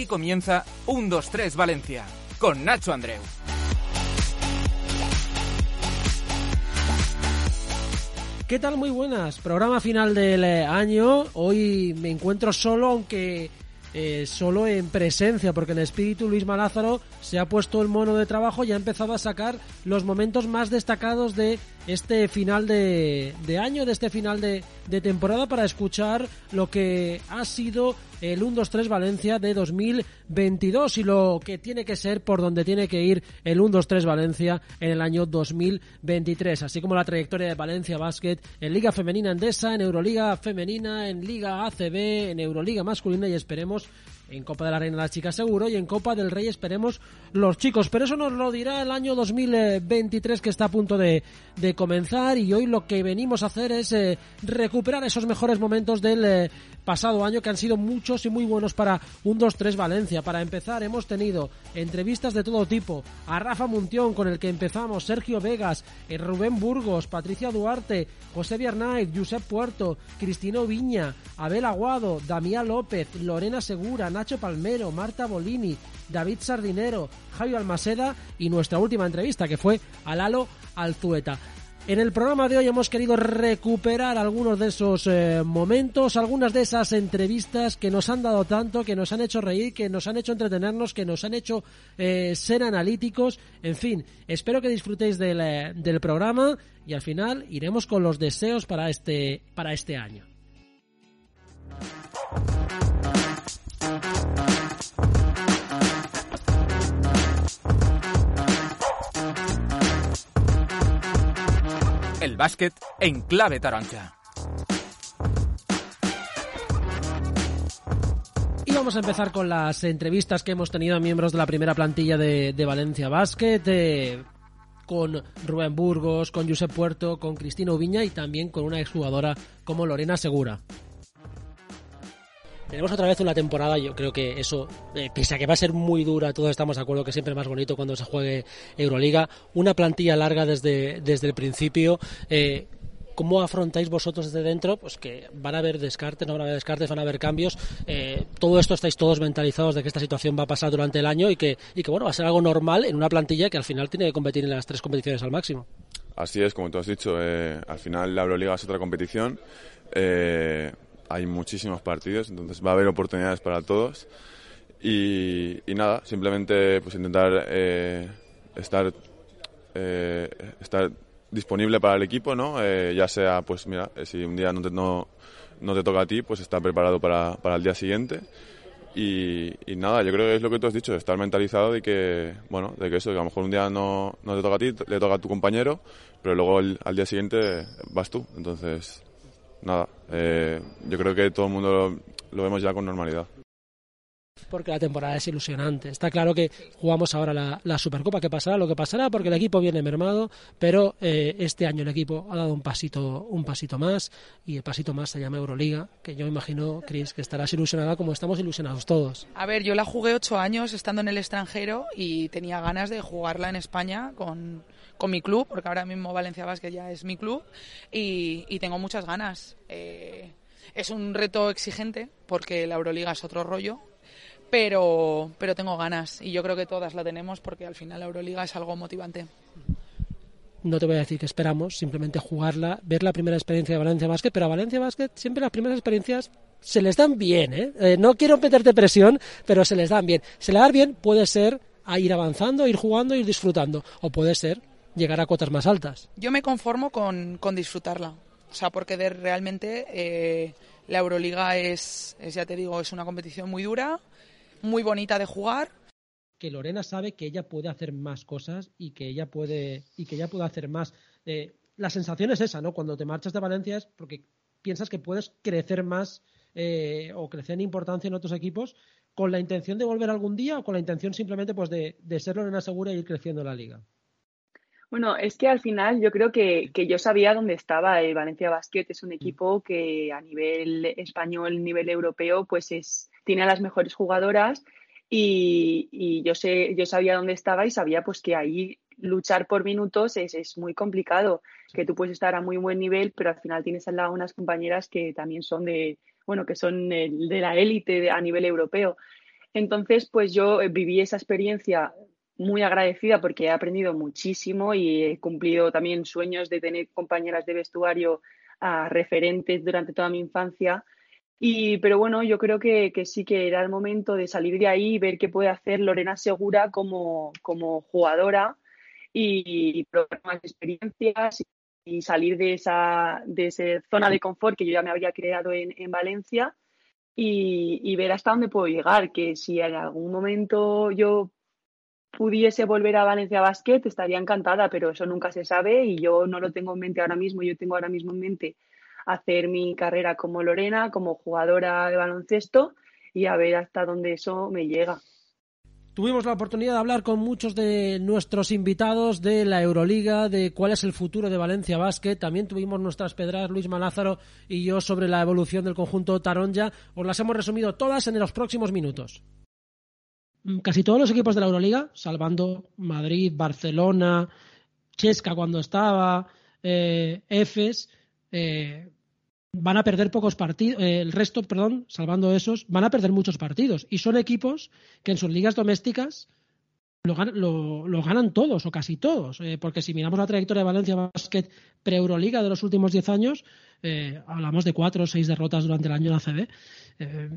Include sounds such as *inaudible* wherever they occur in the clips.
Aquí comienza 1, 2, 3 Valencia con Nacho Andreu. ¿Qué tal? Muy buenas. Programa final del eh, año. Hoy me encuentro solo, aunque eh, solo en presencia, porque en espíritu Luis Malázaro se ha puesto el mono de trabajo y ha empezado a sacar los momentos más destacados de este final de, de año, de este final de, de temporada, para escuchar lo que ha sido el 1-2-3 Valencia de 2022 y lo que tiene que ser por donde tiene que ir el 1-2-3 Valencia en el año 2023, así como la trayectoria de Valencia Basket en Liga Femenina Endesa, en Euroliga Femenina, en Liga ACB, en Euroliga Masculina y esperemos en Copa de la Reina las chicas seguro y en Copa del Rey esperemos los chicos. Pero eso nos lo dirá el año 2023 que está a punto de, comenzar y hoy lo que venimos a hacer es eh, recuperar esos mejores momentos del eh, pasado año que han sido muchos y muy buenos para un 2-3 Valencia. Para empezar hemos tenido entrevistas de todo tipo a Rafa Muntión con el que empezamos, Sergio Vegas, eh, Rubén Burgos, Patricia Duarte, José Biarnaiz, Josep Puerto, Cristino Viña, Abel Aguado, Damián López, Lorena Segura, Nacho Palmero, Marta Bolini, David Sardinero, Javier Almaseda y nuestra última entrevista que fue a Lalo Alzueta. En el programa de hoy hemos querido recuperar algunos de esos eh, momentos, algunas de esas entrevistas que nos han dado tanto, que nos han hecho reír, que nos han hecho entretenernos, que nos han hecho eh, ser analíticos. En fin, espero que disfrutéis del, eh, del programa y al final iremos con los deseos para este, para este año. El básquet en clave taronja. Y vamos a empezar con las entrevistas que hemos tenido a miembros de la primera plantilla de, Valencia Basket. eh, con Rubén Burgos, con Josep Puerto, con Cristina Ubiña y también con una exjugadora como Lorena Segura. Tenemos otra vez una temporada, yo creo que eso, eh, pese a que va a ser muy dura, todos estamos de acuerdo que siempre es más bonito cuando se juegue Euroliga, una plantilla larga desde, desde el principio. eh, ¿Cómo afrontáis vosotros desde dentro? Pues que van a haber descartes, no van a haber descartes, van a haber cambios. Eh, todo esto estáis todos mentalizados de que esta situación va a pasar durante el año y que, y que bueno, va a ser algo normal en una plantilla que al final tiene que competir en las tres competiciones al máximo. Así es, como tú has dicho, eh, al final la Euroliga es otra competición. eh, hay muchísimos partidos, entonces va a haber oportunidades para todos. Y, y nada, simplemente pues intentar eh, estar, eh, estar disponible para el equipo, ¿no? Eh, ya sea, pues mira, eh, si un día no te, no, no te toca a ti, pues estar preparado para, para el día siguiente. Y, y nada, yo creo que es lo que tú has dicho, estar mentalizado de que, bueno, de que eso, que a lo mejor un día no, no te toca a ti, le toca a tu compañero, pero luego al día siguiente vas tú. Entonces, nada, eh, yo creo que todo el mundo lo, lo vemos ya con normalidad. porque la temporada es ilusionante. Está claro que jugamos ahora la, la Supercopa, que pasará lo que pasará, porque el equipo viene mermado, pero eh, este año el equipo ha dado un pasito, un pasito más, y el pasito más se llama Euroliga, que yo imagino, Chris, que estarás ilusionada como estamos ilusionados todos. A ver, yo la jugué ocho años estando en el extranjero y tenía ganas de jugarla en España con, con mi club, porque ahora mismo Valencia Basket ya es mi club, y, tengo muchas ganas. Eh, es un reto exigente, porque la Euroliga es otro rollo, pero, pero tengo ganas y yo creo que todas la tenemos porque al final la Euroliga es algo motivante. No te voy a decir que esperamos, simplemente jugarla, ver la primera experiencia de Valencia Basket, pero a Valencia Basket siempre las primeras experiencias se les dan bien, ¿eh? ¿eh? No quiero meterte presión, pero se les dan bien. Se les dan bien puede ser a ir avanzando, ir jugando, ir disfrutando, o puede ser llegar a cuotas más altas. Yo me conformo con, con disfrutarla, o sea, porque de, realmente eh, la Euroliga es, es, ya te digo, es una competición muy dura, muy bonita de jugar. Que Lorena sabe que ella puede hacer más cosas y que ella puede y que ella puede hacer más. Eh, la sensación es esa, ¿no? Cuando te marchas de Valencia es porque piensas que puedes crecer más eh, o crecer en importancia en otros equipos con la intención de volver algún día o con la intención simplemente pues de, de ser Lorena segura y ir creciendo en la liga. Bueno, es que al final yo creo que, que yo sabía dónde estaba el Valencia Basket. Es un equipo que a nivel español, nivel europeo, pues es, tiene a las mejores jugadoras y, y, yo sé, yo sabía dónde estaba y sabía pues que ahí luchar por minutos es, es, muy complicado, que tú puedes estar a muy buen nivel, pero al final tienes al lado unas compañeras que también son de, bueno, que son de la élite a nivel europeo. Entonces, pues yo viví esa experiencia muy agradecida porque he aprendido muchísimo y he cumplido también sueños de tener compañeras de vestuario a referentes durante toda mi infancia. Y, pero bueno, yo creo que, que, sí que era el momento de salir de ahí y ver qué puede hacer Lorena Segura como, como jugadora y, probar más experiencias y salir de esa, de esa zona de confort que yo ya me había creado en, en Valencia y, y, ver hasta dónde puedo llegar, que si en algún momento yo pudiese volver a Valencia Basket, estaría encantada, pero eso nunca se sabe y yo no lo tengo en mente ahora mismo. Yo tengo ahora mismo en mente hacer mi carrera como Lorena, como jugadora de baloncesto y a ver hasta dónde eso me llega. Tuvimos la oportunidad de hablar con muchos de nuestros invitados de la Euroliga, de cuál es el futuro de Valencia Basket. También tuvimos nuestras pedras, Luis Malázaro y yo, sobre la evolución del conjunto Taronja. Os las hemos resumido todas en los próximos minutos. Mm, casi todos los equipos de la Euroliga, salvando Madrid, Barcelona, Chesca cuando estaba, eh, Efes, eh, van a perder pocos partidos, eh, el resto, perdón, salvando esos, van a perder muchos partidos. Y son equipos que en sus ligas domésticas lo, lo, ganan todos o casi todos. Eh, porque si miramos la trayectoria de Valencia Basket pre-Euroliga de los últimos 10 años, eh, hablamos de cuatro o seis derrotas durante el año en ACB. Eh,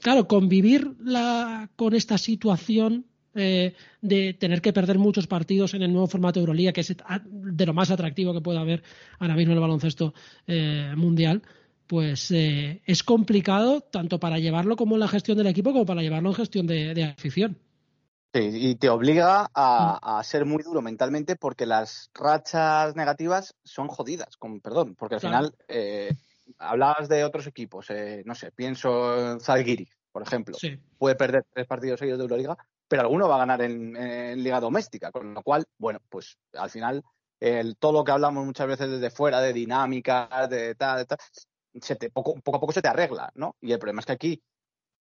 claro, convivir la, con esta situación eh, de tener que perder muchos partidos en el nuevo formato de Euroliga, que es de lo más atractivo que puede haber ahora mismo en el baloncesto eh, mundial, pues eh, es complicado tanto para llevarlo como en la gestión del equipo como para llevarlo en gestión de, de afición. Sí, y te obliga a, a, ser muy duro mentalmente porque las rachas negativas son jodidas, con perdón, porque al claro. final eh, hablabas de otros equipos, eh, no sé, pienso en Zalgiris, por ejemplo, sí. puede perder tres partidos seguidos de Euroliga, pero alguno va a ganar en, en, liga doméstica, con lo cual, bueno, pues al final el, todo lo que hablamos muchas veces desde fuera, de dinámica, de tal, de tal, se te, poco, poco a poco se te arregla, ¿no? Y el problema es que aquí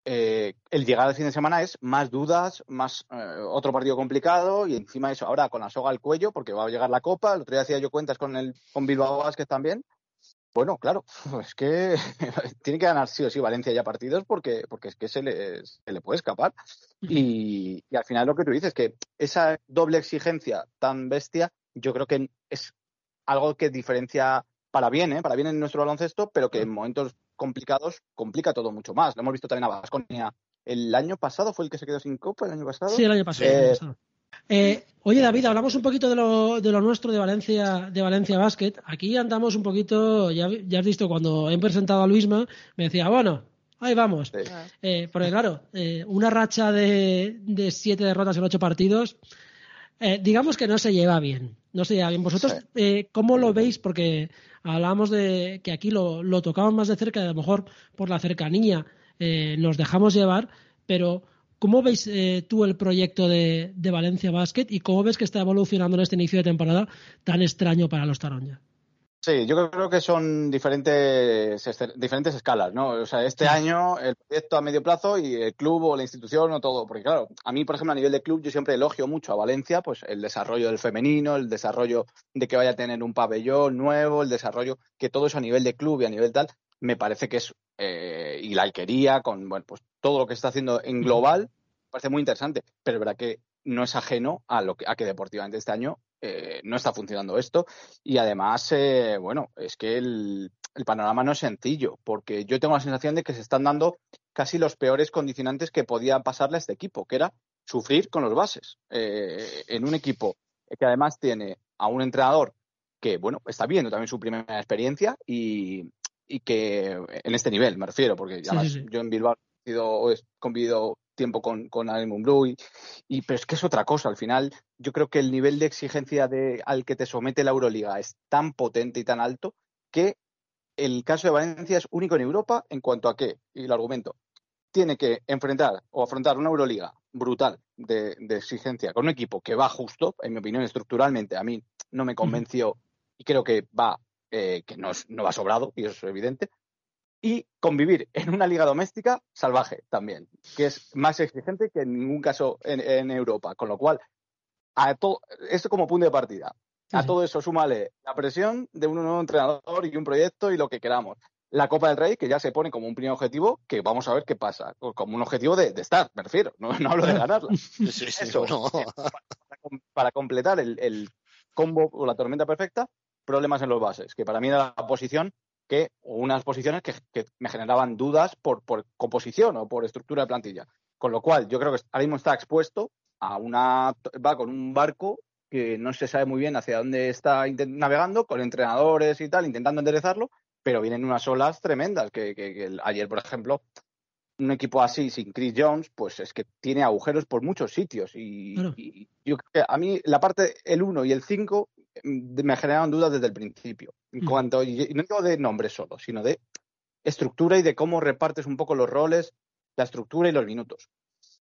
eh, el llegar al fin de semana es más dudas, más eh, otro partido complicado y encima eso, ahora con la soga al cuello, porque va a llegar la Copa, el otro día hacía yo cuentas con el con Bilbao Vázquez también. Bueno, claro, *laughs* es que *laughs* tiene que ganar sí o sí Valencia ya partidos porque, porque es que se le, se le puede escapar. Y, y al final lo que tú dices, que esa doble exigencia tan bestia, yo creo que es algo que diferencia para bien, ¿eh? para bien en nuestro baloncesto, pero que en momentos complicados complica todo mucho más. Lo hemos visto también a Vasconia. El año pasado fue el que se quedó sin copa, el año pasado. Sí, el año pasado. Eh, el año pasado. Eh, oye David, hablamos un poquito de lo, de lo nuestro de Valencia, de Valencia Basket. Aquí andamos un poquito, ya, ya has visto cuando he presentado a Luisma, me decía, bueno, ahí vamos. Sí. Eh, porque claro, eh, una racha de, de, siete derrotas en ocho partidos, digamos que no se lleva bien. No se lleva bien. ¿Vosotros sí. cómo lo veis? Porque hablábamos de que aquí lo, tocamos más de cerca, a lo mejor por la cercanía nos dejamos llevar, pero ¿Cómo veis eh, tú el proyecto de, de, Valencia Basket y cómo ves que está evolucionando en este inicio de temporada tan extraño para los Taronja? Sí, yo creo que son diferentes, diferentes escalas, ¿no? O sea, este año el proyecto a medio plazo y el club o la institución o todo. Porque claro, a mí, por ejemplo, a nivel de club, yo siempre elogio mucho a Valencia, pues el desarrollo del femenino, el desarrollo de que vaya a tener un pabellón nuevo, el desarrollo, que todo eso a nivel de club y a nivel tal, me parece que es, eh, y la alquería, con, bueno, pues todo lo que está haciendo en global, me parece muy interesante. Pero es verdad que no es ajeno a lo que, a que deportivamente este año eh, no está funcionando esto. Y además, eh, bueno, es que el, el panorama no es sencillo, porque yo tengo la sensación de que se están dando casi los peores condicionantes que podía pasarle a este equipo, que era sufrir con los bases. Eh, en un equipo que además tiene a un entrenador que, bueno, está viendo también su primera experiencia y, que en este nivel, me refiero, porque yo en Bilbao he convivido tiempo con, con Adam Blue y, pero es que es otra cosa. Al final, yo creo que el nivel de exigencia de, al que te somete la Euroliga es tan potente y tan alto que el caso de Valencia es único en Europa en cuanto a que, y el argumento, tiene que enfrentar o afrontar una Euroliga brutal de, exigencia con un equipo que va justo, en mi opinión, estructuralmente, a mí no me convenció y creo que va, eh, que no, no va sobrado, y eso es evidente, y convivir en una liga doméstica salvaje también, que es más exigente que en ningún caso en, Europa. Con lo cual, a todo, esto como punto de partida. A todo eso súmale la presión de un nuevo entrenador y un proyecto y lo que queramos. La Copa del Rey, que ya se pone como un primer objetivo, que vamos a ver qué pasa. Como un objetivo de, estar, me refiero, no, hablo de ganarla. eso, para, completar el, el combo o la tormenta perfecta, problemas en los bases, que para mí era la posición que unas posiciones que, me generaban dudas por, composición o por estructura de plantilla. Con lo cual, yo creo que ahora mismo está expuesto a una. va con un barco que no se sabe muy bien hacia dónde está navegando, con entrenadores y tal, intentando enderezarlo, pero vienen unas olas tremendas. Que, ayer, por ejemplo, un equipo así, sin Chris Jones, pues es que tiene agujeros por muchos sitios. Y, y yo creo que a mí la parte, el 1 y el 5 me generaban dudas desde el principio. En mm. cuanto, y no digo de nombre solo, sino de estructura y de cómo repartes un poco los roles, la estructura y los minutos.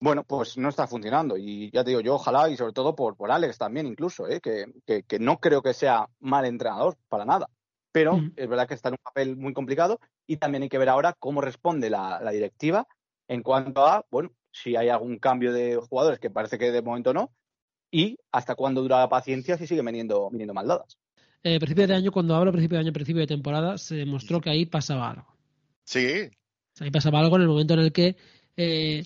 Bueno, pues no está funcionando. Y ya te digo yo, ojalá, y sobre todo por, por Alex también incluso, ¿eh? que, que, no creo que sea mal entrenador, para nada. Pero mm. es verdad que está en un papel muy complicado y también hay que ver ahora cómo responde la, la directiva en cuanto a, bueno, si hay algún cambio de jugadores, que parece que de momento no, y hasta cuándo dura la paciencia si sigue viniendo, viniendo maldadas. Eh, principio de año, cuando hablo principio de año, principio de temporada, se demostró que ahí pasaba algo. Sí. Ahí pasaba algo en el momento en el que eh,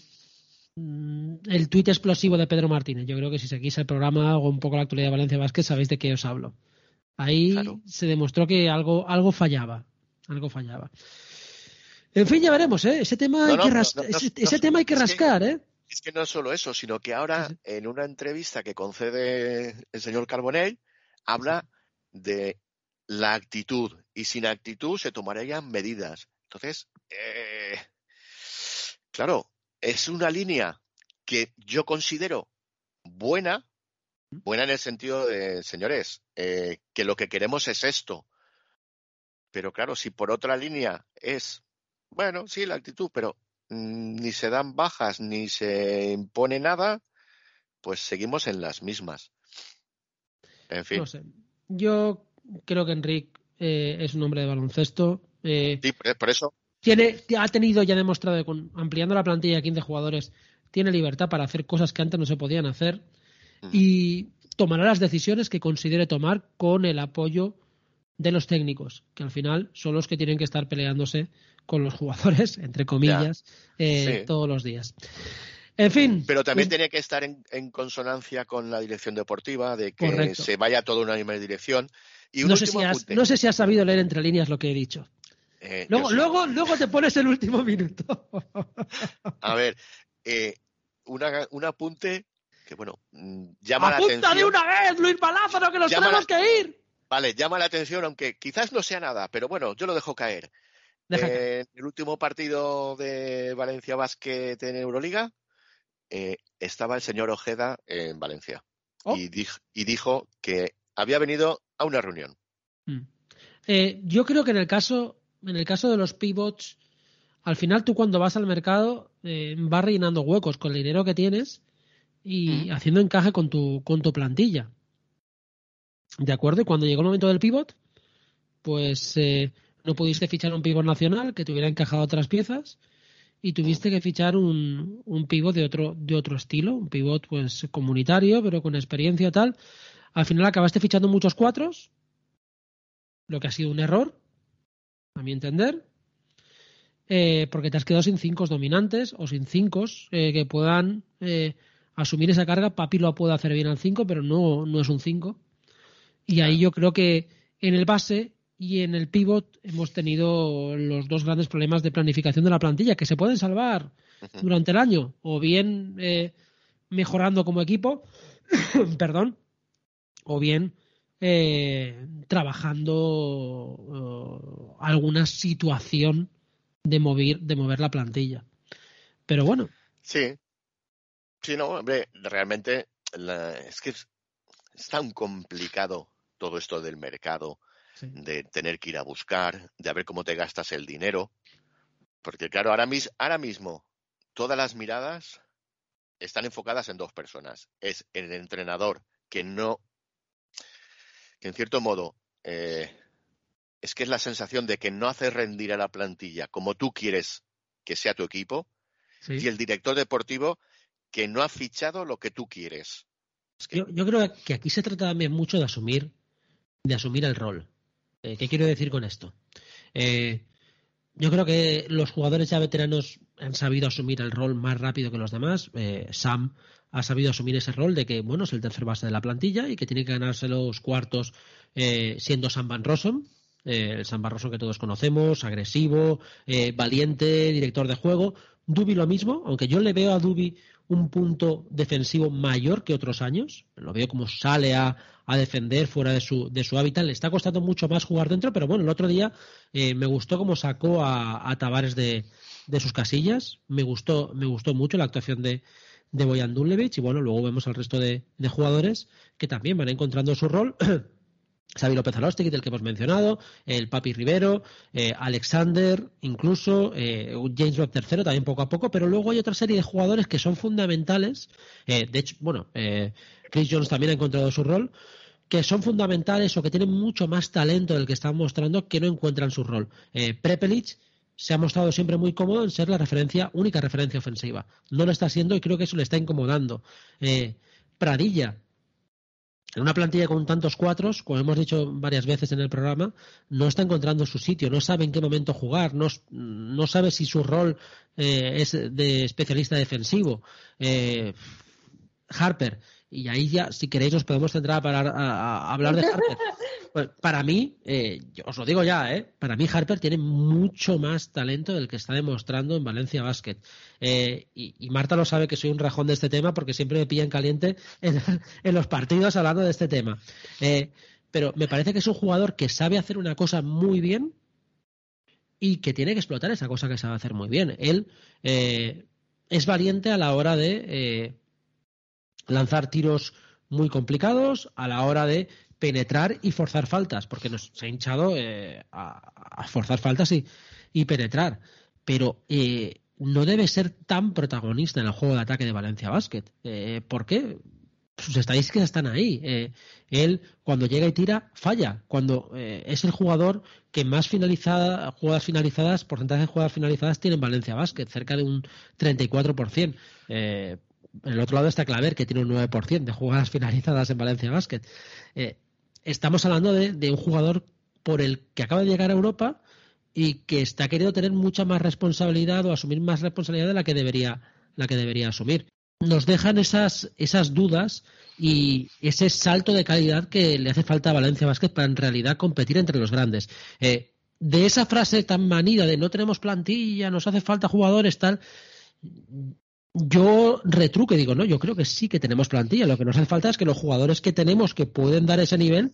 el tuit explosivo de Pedro Martínez. Yo creo que si seguís el programa o un poco la actualidad de Valencia Vázquez, sabéis de qué os hablo. Ahí se demostró que algo, algo fallaba. Algo fallaba. En fin, ya veremos, ¿eh? Ese tema hay que, ese, tema hay que rascar, ¿eh? Es que no es solo eso, sino que ahora en una entrevista que concede el señor Carbonell, habla de la actitud y sin actitud se tomarían medidas. Entonces, eh, claro, es una línea que yo considero buena, buena en el sentido de, señores, eh, que lo que queremos es esto. Pero claro, si por otra línea es, bueno, sí, la actitud, pero ni se dan bajas ni se impone nada, pues seguimos en las mismas. En fin. Yo creo que Enrique eh, es un hombre de baloncesto. Eh, sí, por eso. Tiene, ha tenido ya demostrado, con, ampliando la plantilla a 15 jugadores, tiene libertad para hacer cosas que antes no se podían hacer y tomará las decisiones que considere tomar con el apoyo de los técnicos, que al final son los que tienen que estar peleándose con los jugadores, *laughs* entre comillas, eh, todos los días. En fin. Pero también tiene que estar en, consonancia con la dirección deportiva, de que se vaya todo en una misma dirección. Y no, sé si has, no sé si has sabido leer entre líneas lo que he dicho. Eh, luego, luego, luego te pones el último minuto. *laughs* A ver, eh, un apunte que, bueno, mm, llama la atención. de una vez, Luis Palázaro, que nos tenemos que ir! Vale, llama la atención, aunque quizás no sea nada, pero bueno, yo lo dejo caer. En el último partido de Valencia Basket en Euroliga eh, estaba el señor Ojeda en Valencia oh. y, dijo, que había venido a una reunión. Mm. Eh, yo creo que en el caso, en el caso de los pivots, al final tú cuando vas al mercado eh, vas rellenando huecos con el dinero que tienes y mm. haciendo encaje con tu, con tu plantilla. ¿De acuerdo? Y cuando llegó el momento del pivot, pues no pudiste fichar un pivot nacional que te hubiera encajado otras piezas y tuviste que fichar un, un pivot de otro, de otro estilo, un pivot pues comunitario, pero con experiencia tal. Al final acabaste fichando muchos cuatros, lo que ha sido un error, a mi entender, eh, porque te has quedado sin cinco dominantes o sin cinco eh, que puedan eh, asumir esa carga. Papi lo puede hacer bien al 5, pero no, no es un 5. Y ahí yo creo que en el base y en el pivot hemos tenido los dos grandes problemas de planificación de la plantilla que se pueden salvar durante el año, o bien eh, mejorando como equipo, *coughs* perdón, o bien eh, trabajando eh, alguna situación de mover, de mover la plantilla. Pero bueno. Sí. Sí, no, hombre, realmente es que es, tan complicado todo esto del mercado, de tener que ir a buscar, de ver cómo te gastas el dinero. Porque claro, ahora, ahora mismo todas las miradas están enfocadas en dos personas. Es el entrenador que no, que en cierto modo, eh, es que es la sensación de que no hace rendir a la plantilla como tú quieres que sea tu equipo, y el director deportivo que no ha fichado lo que tú quieres. yo, creo que aquí se trata también mucho de asumir, de asumir el rol. Eh, ¿Qué quiero decir con esto? Eh, yo creo que los jugadores ya veteranos han sabido asumir el rol más rápido que los demás. Eh, Sam ha sabido asumir ese rol de que, bueno, es el tercer base de la plantilla y que tiene que ganarse los cuartos siendo Sam Van Rossum, eh, el Sam Van Rossum que todos conocemos, agresivo, valiente, director de juego. Dubi lo mismo, aunque yo le veo a Dubi un punto defensivo mayor que otros años. Lo veo como sale a, defender fuera de su, de su hábitat. Le está costando mucho más jugar dentro, pero bueno, el otro día eh, me gustó cómo sacó a, a Tavares de, de, sus casillas. Me gustó, me gustó mucho la actuación de, de Boyan Dulevich y bueno, luego vemos al resto de, de jugadores que también van encontrando su rol. *clears throat* Xavi López Alostegui, del que hemos mencionado, el Papi Rivero, eh, Alexander, incluso eh, James Robb III, también poco a poco, pero luego hay otra serie de jugadores que son fundamentales. Eh, de hecho, bueno, Chris Jones también ha encontrado su rol, que son fundamentales o que tienen mucho más talento del que están mostrando que no encuentran su rol. Prepelic se ha mostrado siempre muy cómodo en ser la referencia, única referencia ofensiva. No lo está siendo y creo que eso le está incomodando. Pradilla, en una plantilla con tantos cuatros, como hemos dicho varias veces en el programa, no está encontrando su sitio, no sabe en qué momento jugar, no, no sabe si su rol eh, es de especialista defensivo. Eh, Harper, y ahí ya, si queréis, nos podemos centrar para hablar de Harper. *laughs* Pues, para mí, eh, os lo digo ya, ¿eh? para mí Harper tiene mucho más talento del que está demostrando en Valencia Basket. Eh, y, Marta lo sabe que soy un rajón de este tema porque siempre me pillan caliente *laughs* en, los partidos hablando de este tema. Eh, pero me parece que es un jugador que sabe hacer una cosa muy bien y que tiene que explotar esa cosa que sabe hacer muy bien. Él es valiente a la hora de lanzar tiros muy complicados, a la hora de penetrar y forzar faltas, porque nos ha hinchado eh, a, forzar faltas y, penetrar. Pero eh, no debe ser tan protagonista en el juego de ataque de Valencia Basket. Eh, ¿Por qué? Sus estadísticas están ahí. él, cuando llega y tira, falla. Cuando es el jugador que más finalizada, jugadas finalizadas, porcentaje de jugadas finalizadas tiene en Valencia Basket, cerca de un 34%. en el otro lado está Claver, que tiene un 9% de jugadas *laughs* finalizadas en Valencia Basket estamos hablando de, un jugador por el que acaba de llegar a Europa y que está queriendo tener mucha más responsabilidad o asumir más responsabilidad de la que debería, la que debería asumir. Nos dejan esas, esas dudas y ese salto de calidad que le hace falta a Valencia Basket para en realidad competir entre los grandes. Eh, de esa frase tan manida de no tenemos plantilla, nos hace falta jugadores, tal, yo retruque, digo, no, yo creo que sí que tenemos plantilla. Lo que nos hace falta es que los jugadores que tenemos que pueden dar ese nivel,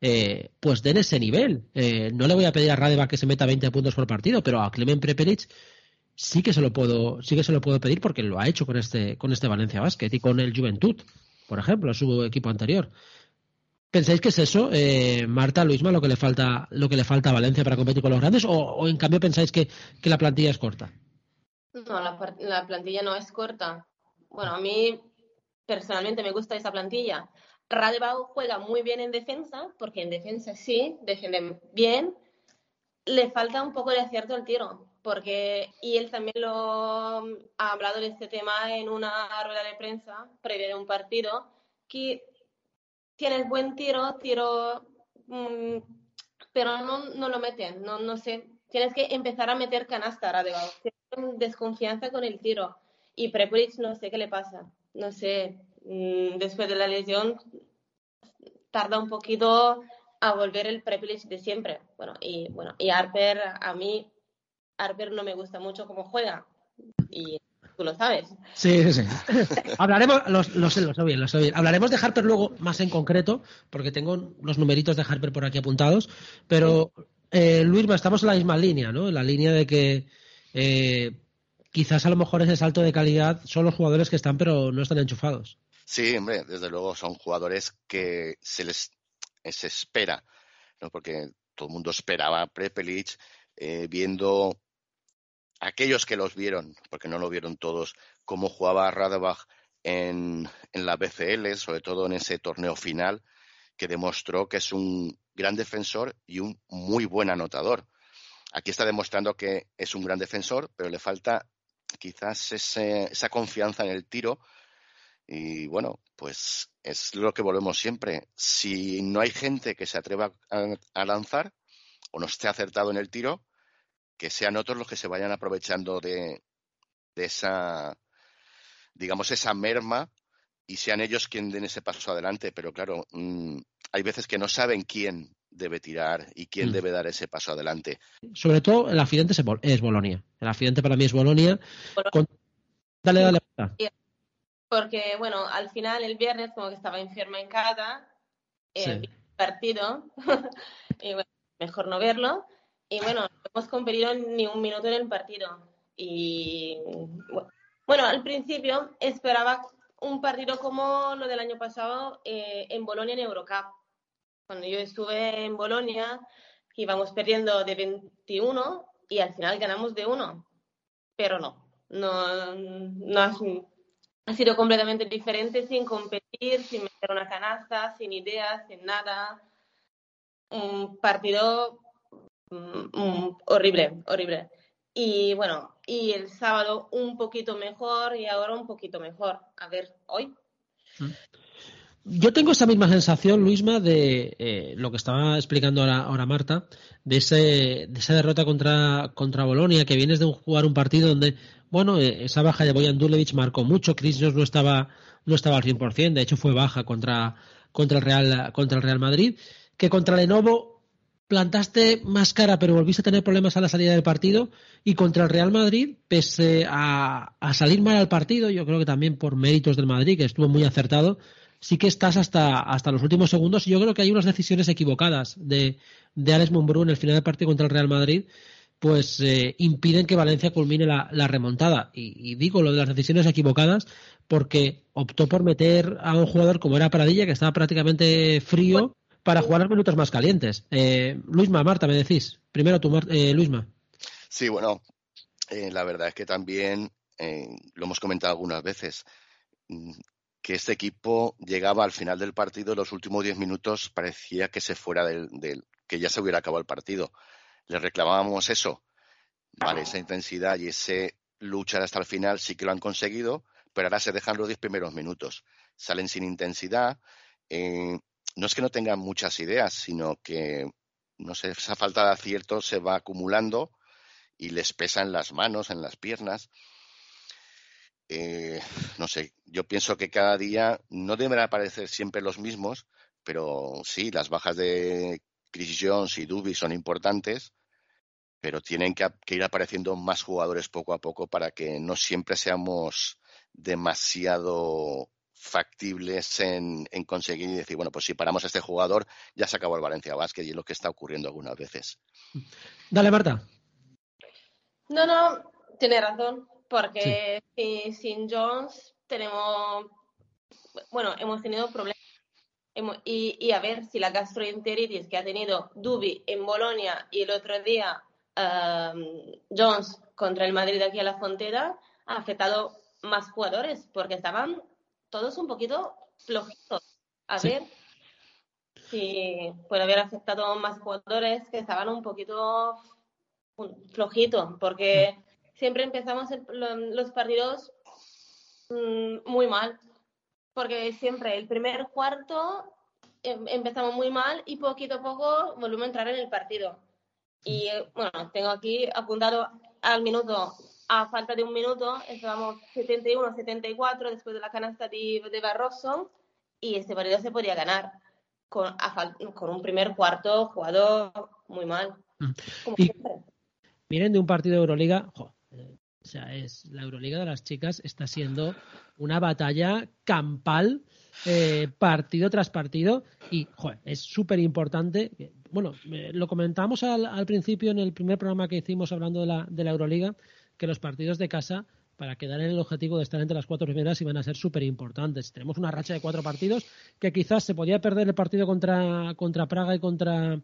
eh, pues den ese nivel. Eh, no le voy a pedir a Radeva que se meta 20 puntos por partido, pero a Clemen Prepelic sí que se lo puedo, sí que se lo puedo pedir porque lo ha hecho con este, con este Valencia Basket y con el Juventud, por ejemplo, su equipo anterior. ¿Pensáis que es eso, eh, Marta, Luisma, lo que le falta, lo que le falta a Valencia para competir con los grandes, o, en cambio pensáis que la plantilla es corta? No, la, plantilla no es corta. Bueno, a mí personalmente me gusta esa plantilla. Radebau juega muy bien en defensa, porque en defensa sí, defiende bien. Le falta un poco de acierto al tiro, porque, y él también lo ha hablado de este tema en una rueda de prensa previa de un partido, que tiene buen tiro, tiro, mm, pero no, no lo meten, no, no sé. Tienes que empezar a meter canasta, Radebau desconfianza con el tiro. Y Prepuric no sé qué le pasa. No sé, mm, después de la lesión tarda un poquito a volver el Prepelic de siempre. Bueno, y bueno, y Harper, a mí, Harper no me gusta mucho cómo juega. Y tú lo sabes. Sí, sí, sí. *laughs* Hablaremos, lo, sé, lo sé bien, lo sé bien. Hablaremos de Harper luego más en concreto, porque tengo los numeritos de Harper por aquí apuntados, pero eh, Luis, estamos en la misma línea, ¿no? En la línea de que eh, quizás a lo mejor ese salto de calidad son los jugadores que están, pero no están enchufados. Sí, hombre, desde luego son jugadores que se les se espera, ¿no? porque todo el mundo esperaba a Prepelic, eh, viendo aquellos que los vieron, porque no lo vieron todos, cómo jugaba Radebach en, en la BCL, sobre todo en ese torneo final, que demostró que es un gran defensor y un muy buen anotador. Aquí está demostrando que es un gran defensor, pero le falta quizás esa confianza en el tiro. Y bueno, pues es lo que volvemos siempre. Si no hay gente que se atreva a lanzar o no esté acertado en el tiro, que sean otros los que se vayan aprovechando de, esa, digamos, esa merma y sean ellos quienes den ese paso adelante. Pero claro, mm, hay veces que no saben quién debe tirar y quién mm. debe dar ese paso adelante. Sobre todo el accidente es Bolonia. El accidente para mí es Bolonia. Dale, dale. Porque, bueno, al final el viernes como que estaba enferma en casa, el partido, *laughs* y bueno, mejor no verlo. Y bueno, no hemos competido ni un minuto en el partido. Y bueno, al principio esperaba un partido como lo del año pasado eh, en Bolonia en Eurocup. Cuando yo estuve en Bolonia, íbamos perdiendo de 21 y al final ganamos de 1. Pero no, no, ha sido completamente diferente sin competir, sin meter una canasta, sin ideas, sin nada. Un partido Mm, mm, horrible, horrible. Y bueno, y el sábado un poquito mejor y ahora un poquito mejor. A ver, hoy. Mm. Yo tengo esa misma sensación, Luisma, de eh, lo que estaba explicando ahora, Marta, de, ese, de esa derrota contra, contra Bolonia, que vienes de jugar un partido donde, bueno, eh, esa baja de Boyan Dulevich marcó mucho, Chris no estaba, no estaba al 100%, de hecho fue baja contra, contra, el Real, contra el Real Madrid, que contra Lenovo plantaste más cara, pero volviste a tener problemas a la salida del partido. Y contra el Real Madrid, pese a, salir mal al partido, yo creo que también por méritos del Madrid, que estuvo muy acertado, sí que estás hasta, hasta los últimos segundos. Y yo creo que hay unas decisiones equivocadas de, de Alex Mumbrú en el final del partido contra el Real Madrid, pues eh, impiden que Valencia culmine la, remontada. Y, digo lo de las decisiones equivocadas porque optó por meter a un jugador como era Pradilla, que estaba prácticamente frío para jugar los minutos más calientes. Eh, Luisma, Marta, me decís. Primero tú, eh, Luisma. Sí, bueno, eh, la verdad es que también lo hemos comentado algunas veces que este equipo llegaba al final del partido, los últimos diez minutos parecía que se fuera del, que ya se hubiera acabado el partido. Le reclamábamos eso, vale, esa intensidad y ese luchar hasta el final sí que lo han conseguido, pero ahora se dejan los diez primeros minutos. Salen sin intensidad, eh, no es que no tengan muchas ideas, sino que, no sé, esa falta de acierto se va acumulando y les pesa en las manos, en las piernas. Eh, *sighs* no sé, yo pienso que cada día no deben aparecer siempre los mismos, pero sí, las bajas de Chris Jones y Duby son importantes, pero tienen que, que, ir apareciendo más jugadores poco a poco para que no siempre seamos demasiado factibles en, conseguir y decir, bueno, pues si paramos a este jugador, ya se acabó el Valencia Basket y es lo que está ocurriendo algunas veces. Dale, Marta. No, no, tiene razón, porque sin Jones tenemos, bueno, hemos tenido problemas. Y, a ver si la gastroenteritis que ha tenido Dubi en Bolonia y el otro día um, Jones contra el Madrid aquí a la frontera ha afectado más jugadores porque estaban todos un poquito flojitos. A ver si puede haber afectado más jugadores que estaban un poquito flojitos, porque siempre empezamos los partidos mm, muy mal, porque siempre el primer cuarto em, empezamos muy mal y poquito a poco volvemos a entrar en el partido. Y bueno, tengo aquí apuntado al minuto a falta de un minuto, estábamos 71-74 después de la canasta de, de, Barroso y este partido se podía ganar. con, con un primer cuarto jugador muy mal. Mm. Miren de un partido de Euroliga, o sea, es la Euroliga de las chicas está siendo una batalla campal eh, partido tras partido y es súper importante. Bueno, lo comentamos al, principio en el primer programa que hicimos hablando de la, de la Euroliga, que los partidos de casa para quedar en el objetivo de estar entre las cuatro primeras iban a ser súper importantes. Tenemos una racha de cuatro partidos que quizás se podía perder el partido contra, contra Praga y contra,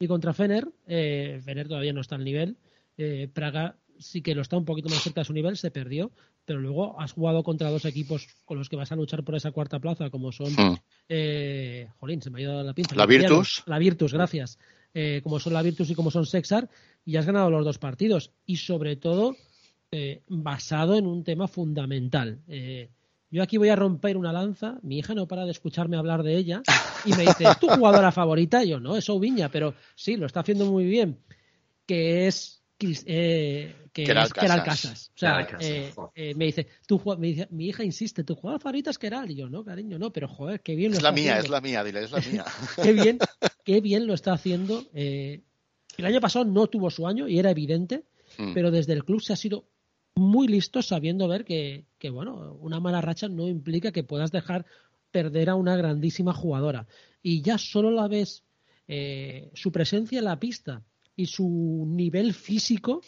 y contra Fener. Eh, Fener todavía no está al nivel. Eh, Praga sí que lo está un poquito más cerca de su nivel, se perdió, pero luego has jugado contra dos equipos con los que vas a luchar por esa cuarta plaza, como son. Hmm. Eh, jolín, se me ha ido la pinza. La Virtus. La Virtus, gracias. Eh, como son la Virtus y como son Sexar, y has ganado los dos partidos. Y sobre todo, eh, basado en un tema fundamental. yo aquí voy a romper una lanza. Mi hija no para de escucharme hablar de ella y me dice: ¿Es tu jugadora favorita? yo no, es Oviña, pero sí, lo está haciendo muy bien. Que es eh, que, es Keral Casas. O sea, eh, eh, me dice, tú, mi hija insiste, tu jugador favorito es Keral. Y yo, no, cariño, no, pero joder, qué bien lo es la mía, es la mía, dile, es la mía. *laughs* qué bien, *laughs* qué bien lo está haciendo. el año pasado no tuvo su año y era evidente, mm. pero desde el club se ha sido muy listo sabiendo ver que, que, bueno, una mala racha no implica que puedas dejar perder a una grandísima jugadora. Y ya solo la ves su presencia en la pista y su nivel físico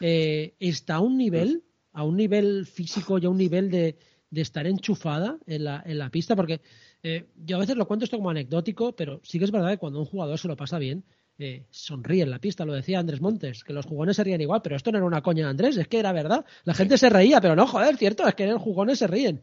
eh, está a un nivel, a un nivel físico y a un nivel de, estar enchufada en la, en la pista, porque eh, yo a veces lo cuento esto como anecdótico, pero sí que es verdad que cuando un jugador se lo pasa bien, eh, sonríe en la pista, lo decía Andrés Montes, que los jugones se ríen igual, pero esto no era una coña de Andrés, es que era verdad, la gente se reía, pero no, joder, cierto, es que en jugones se ríen.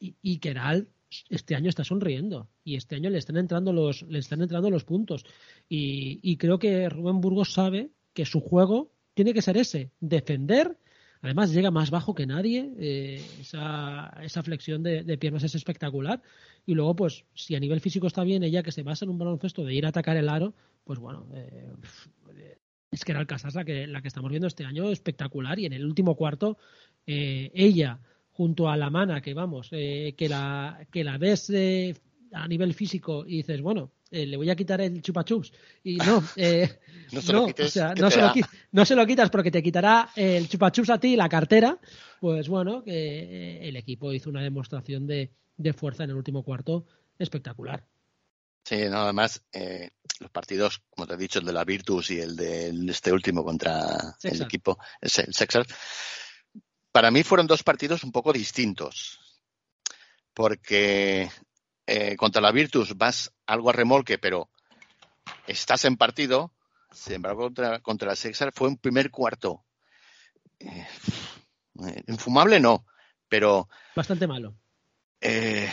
Y, y Keral este año está sonriendo y este año le están entrando los, le están entrando los puntos. Y, creo que Rubén Burgos sabe que su juego tiene que ser ese, defender. Además llega más bajo que nadie, eh, esa, esa, flexión de, piernas es espectacular. Y luego, pues, si a nivel físico está bien, ella que se basa en un baloncesto de ir a atacar el aro, pues bueno, eh, es que era el Casasa que, la que estamos viendo este año espectacular. Y en el último cuarto, eh, ella junto a la mana que vamos, eh, que, la, que la ves eh, a nivel físico y dices, bueno, eh, le voy a quitar el chupachups y no, *laughs* no, se, lo no, se lo quitas porque te quitará el chupachups a ti y la cartera, pues bueno, que el equipo hizo una demostración de, fuerza en el último cuarto espectacular. Sí, no, además, los partidos, como te he dicho, el de la Virtus y el de este último contra el equipo, el, el Sexer, para mí fueron dos partidos un poco distintos, porque eh, contra la Virtus vas algo a remolque, pero estás en partido. Sin embargo, contra, la Sexar fue un primer cuarto. Eh, infumable no, pero. Bastante malo. Eh,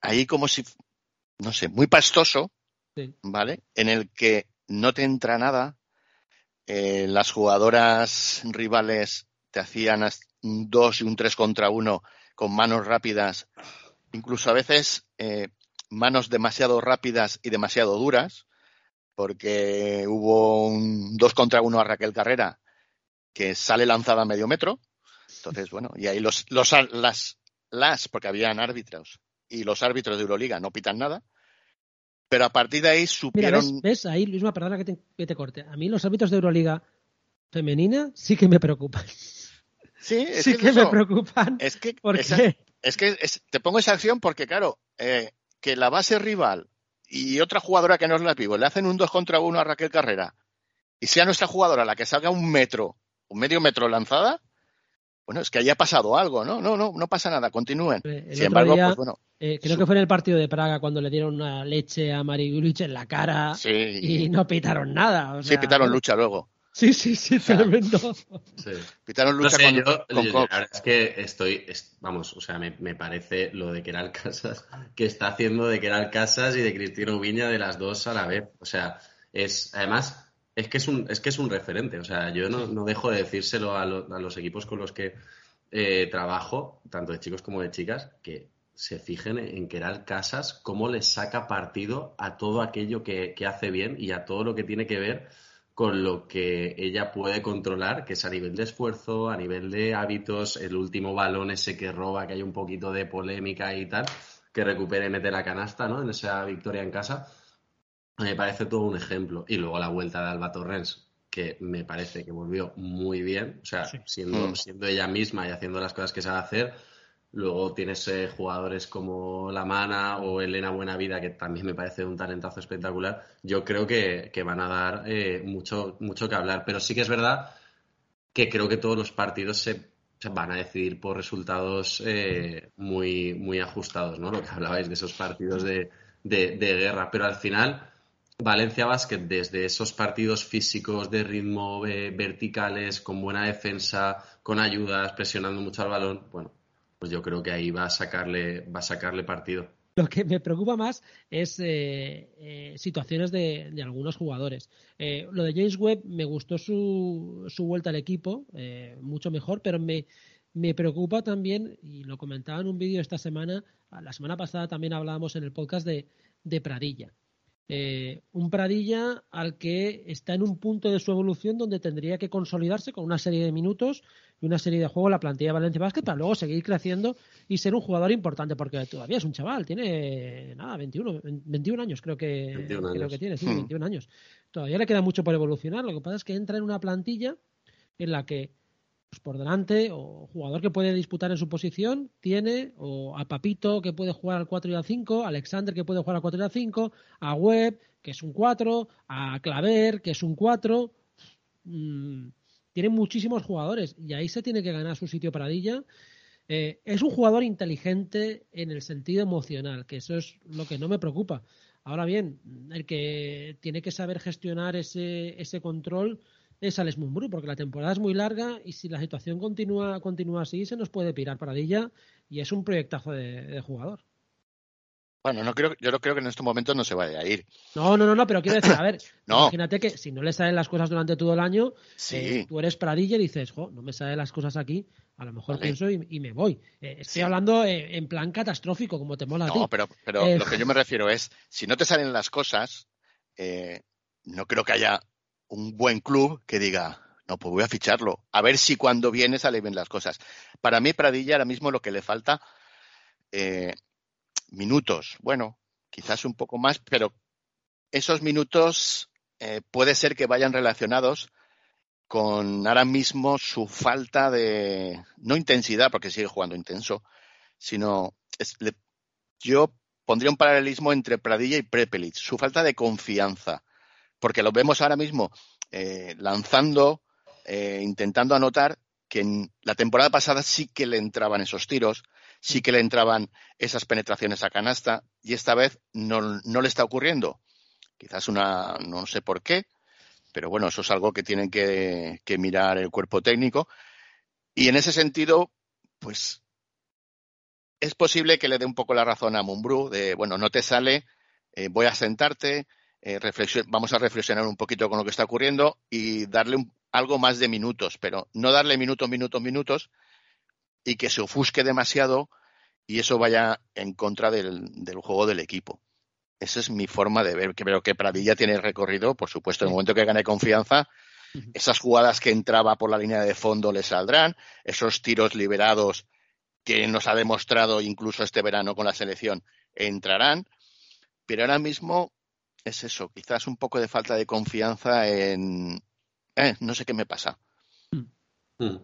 ahí como si, no sé, muy pastoso, ¿vale? En el que no te entra nada. las jugadoras rivales te hacían un dos y un tres contra uno con manos rápidas, incluso a veces eh, manos demasiado rápidas y demasiado duras, porque hubo un dos contra uno a Raquel Carrera que sale lanzada a medio metro. Entonces, bueno, y ahí los, los las, las, porque habían árbitros, y los árbitros de Euroliga no pitan nada. Pero a partir de ahí supieron. Mira, ¿ves? Ahí, Luisma, perdona que te, que te corte. A mí los árbitros de Euroliga femenina sí que me preocupan. Sí, es sí que, me preocupan. Es que, es que te pongo esa acción porque, claro, eh, que la base rival y otra jugadora que no es la pivo le hacen un 2 contra 1 a Raquel Carrera y sea nuestra jugadora la que salga un metro, un medio metro lanzada, bueno, es que haya pasado algo, ¿no? No, no, no pasa nada, continúen. Sin embargo, pues bueno. Eh, creo que fue en el partido de Praga cuando le dieron una leche a Mari en la cara y no pitaron nada. sí, pitaron lucha luego. Sí, sí, sí, *laughs* tremendo. Sí. Pitaron lucha con, es que estoy, vamos, o sea, me, parece lo de que era Casas, que está haciendo de que era Casas y de Cristina Viña de las dos a la vez. O sea, es, además, es que es un, es que es un referente. O sea, yo no, dejo de decírselo a, los equipos con los que eh, trabajo, tanto de chicos como de chicas, que se fijen en que era el Casas, cómo le saca partido a todo aquello que, que hace bien y a todo lo que tiene que ver con lo que ella puede controlar, que es a nivel de esfuerzo, a nivel de hábitos, el último balón ese que roba, que hay un poquito de polémica y tal. que recupere y mete la canasta, ¿no? En esa victoria en casa. Me parece todo un ejemplo. Y luego la vuelta de Alba Torrens, que me parece que volvió muy bien, o sea, siendo, mm. siendo ella misma y haciendo las cosas que sabe hacer. Luego tienes eh, jugadores como La Mana o Elena Buenavida, que también me parece un talentazo espectacular. Yo creo que, van a dar eh, mucho, mucho que hablar. Pero sí que es verdad que creo que todos los partidos se, van a decidir por resultados eh, muy, muy ajustados, ¿no? Lo que hablabais de esos partidos de, de guerra. Pero al final Valencia Basket, desde esos partidos físicos de ritmo verticales, con buena defensa, con ayudas, presionando mucho al balón, bueno, pues yo creo que ahí va a sacarle, va a sacarle partido. Lo que me preocupa más es eh, eh, situaciones de, algunos jugadores. lo de James Webb me gustó su, su vuelta al equipo, mucho mejor, pero me, me preocupa también, y lo comentaba en un vídeo esta semana, la semana pasada también hablábamos en el podcast de, de Pradilla. Eh, un Pradilla al que está en un punto de su evolución donde tendría que consolidarse con una serie de minutos y una serie de juegos la plantilla de Valencia Basket para luego seguir creciendo y ser un jugador importante porque todavía es un chaval, tiene nada, 21, 21 años creo que, creo que tiene, sí, 21 hmm. años. Todavía le queda mucho por evolucionar, lo que pasa es que entra en una plantilla en la que pues por delante, o jugador que puede disputar en su posición, tiene, o a Papito que puede jugar al 4 y al 5, a Alexander que puede jugar al 4 y al 5, a Webb que es un 4, a Claver que es un 4. Mm, tiene muchísimos jugadores y ahí se tiene que ganar su sitio paradilla. Eh, es un jugador inteligente en el sentido emocional, que eso es lo que no me preocupa. Ahora bien, el que tiene que saber gestionar ese, ese control es Alex Mumbrú, porque la temporada es muy larga y si la situación continúa, continúa así, se nos puede pirar para ella y es un proyectazo de, jugador. Bueno, no creo, yo no creo que en estos momentos no se vaya a ir. No, no, no, no pero quiero decir, a ver, *coughs* imagínate que si no le salen las cosas durante todo el año, eh, tú eres Pradilla y dices, jo, no me salen las cosas aquí, a lo mejor pienso y, me voy. Eh, estoy hablando eh, en plan catastrófico, como te mola a ti. No, pero, pero lo que yo me refiero es, si no te salen las cosas, no creo que haya un buen club que diga, no, pues voy a ficharlo. A ver si cuando viene salen bien las cosas. Para mí, Pradilla ahora mismo lo que le falta, eh, minutos. Bueno, quizás un poco más, pero esos minutos eh, puede ser que vayan relacionados con ahora mismo su falta de, no intensidad, porque sigue jugando intenso, sino yo pondría un paralelismo entre Pradilla y Prepelic, su falta de confianza porque lo vemos ahora mismo eh, lanzando, eh, intentando anotar que en la temporada pasada sí que le entraban esos tiros, sí que le entraban esas penetraciones a canasta y esta vez no, le está ocurriendo. Quizás una, no sé por qué, pero bueno, eso es algo que tienen que, mirar el cuerpo técnico. Y en ese sentido, pues es posible que le dé un poco la razón a Mumbrú de, bueno, no te sale, eh, voy a sentarte, eh, vamos a reflexionar un poquito con lo que está ocurriendo y darle algo más de minutos, pero no darle minutos, minutos, minutos y que se ofusque demasiado y eso vaya en contra del, juego del equipo. Esa es mi forma de ver. Que veo que Pradilla tiene recorrido, por supuesto, en el momento que gane confianza, esas jugadas que entraba por la línea de fondo le saldrán, esos tiros liberados que nos ha demostrado incluso este verano con la selección entrarán, pero ahora mismo es eso, quizás un poco de falta de confianza en... Eh, no sé qué me pasa. Hmm.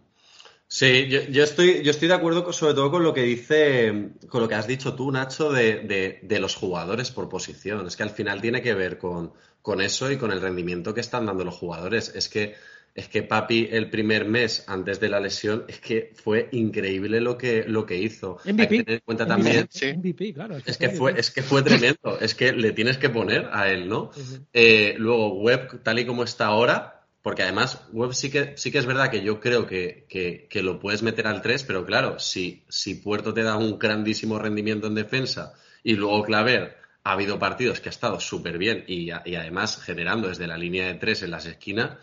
Sí, yo, estoy, yo estoy de acuerdo sobre todo con lo que dice, con lo que has dicho tú, Nacho, de, de, los jugadores por posición. Es que al final tiene que ver con, con eso y con el rendimiento que están dando los jugadores. Es que es que Papi el primer mes antes de la lesión es que fue increíble lo que, lo que hizo. MVP. Hay que tener en cuenta también. claro. Es que, fue, es que fue tremendo. es que le tienes que poner a él, ¿no? Eh, luego, Web, tal y como está ahora, porque además, Web sí que, sí que es verdad que yo creo que, que, lo puedes meter al 3, pero claro, si, si Puerto te da un grandísimo rendimiento en defensa y luego Claver ha habido partidos que ha estado súper bien y, y además generando desde la línea de 3 en las esquinas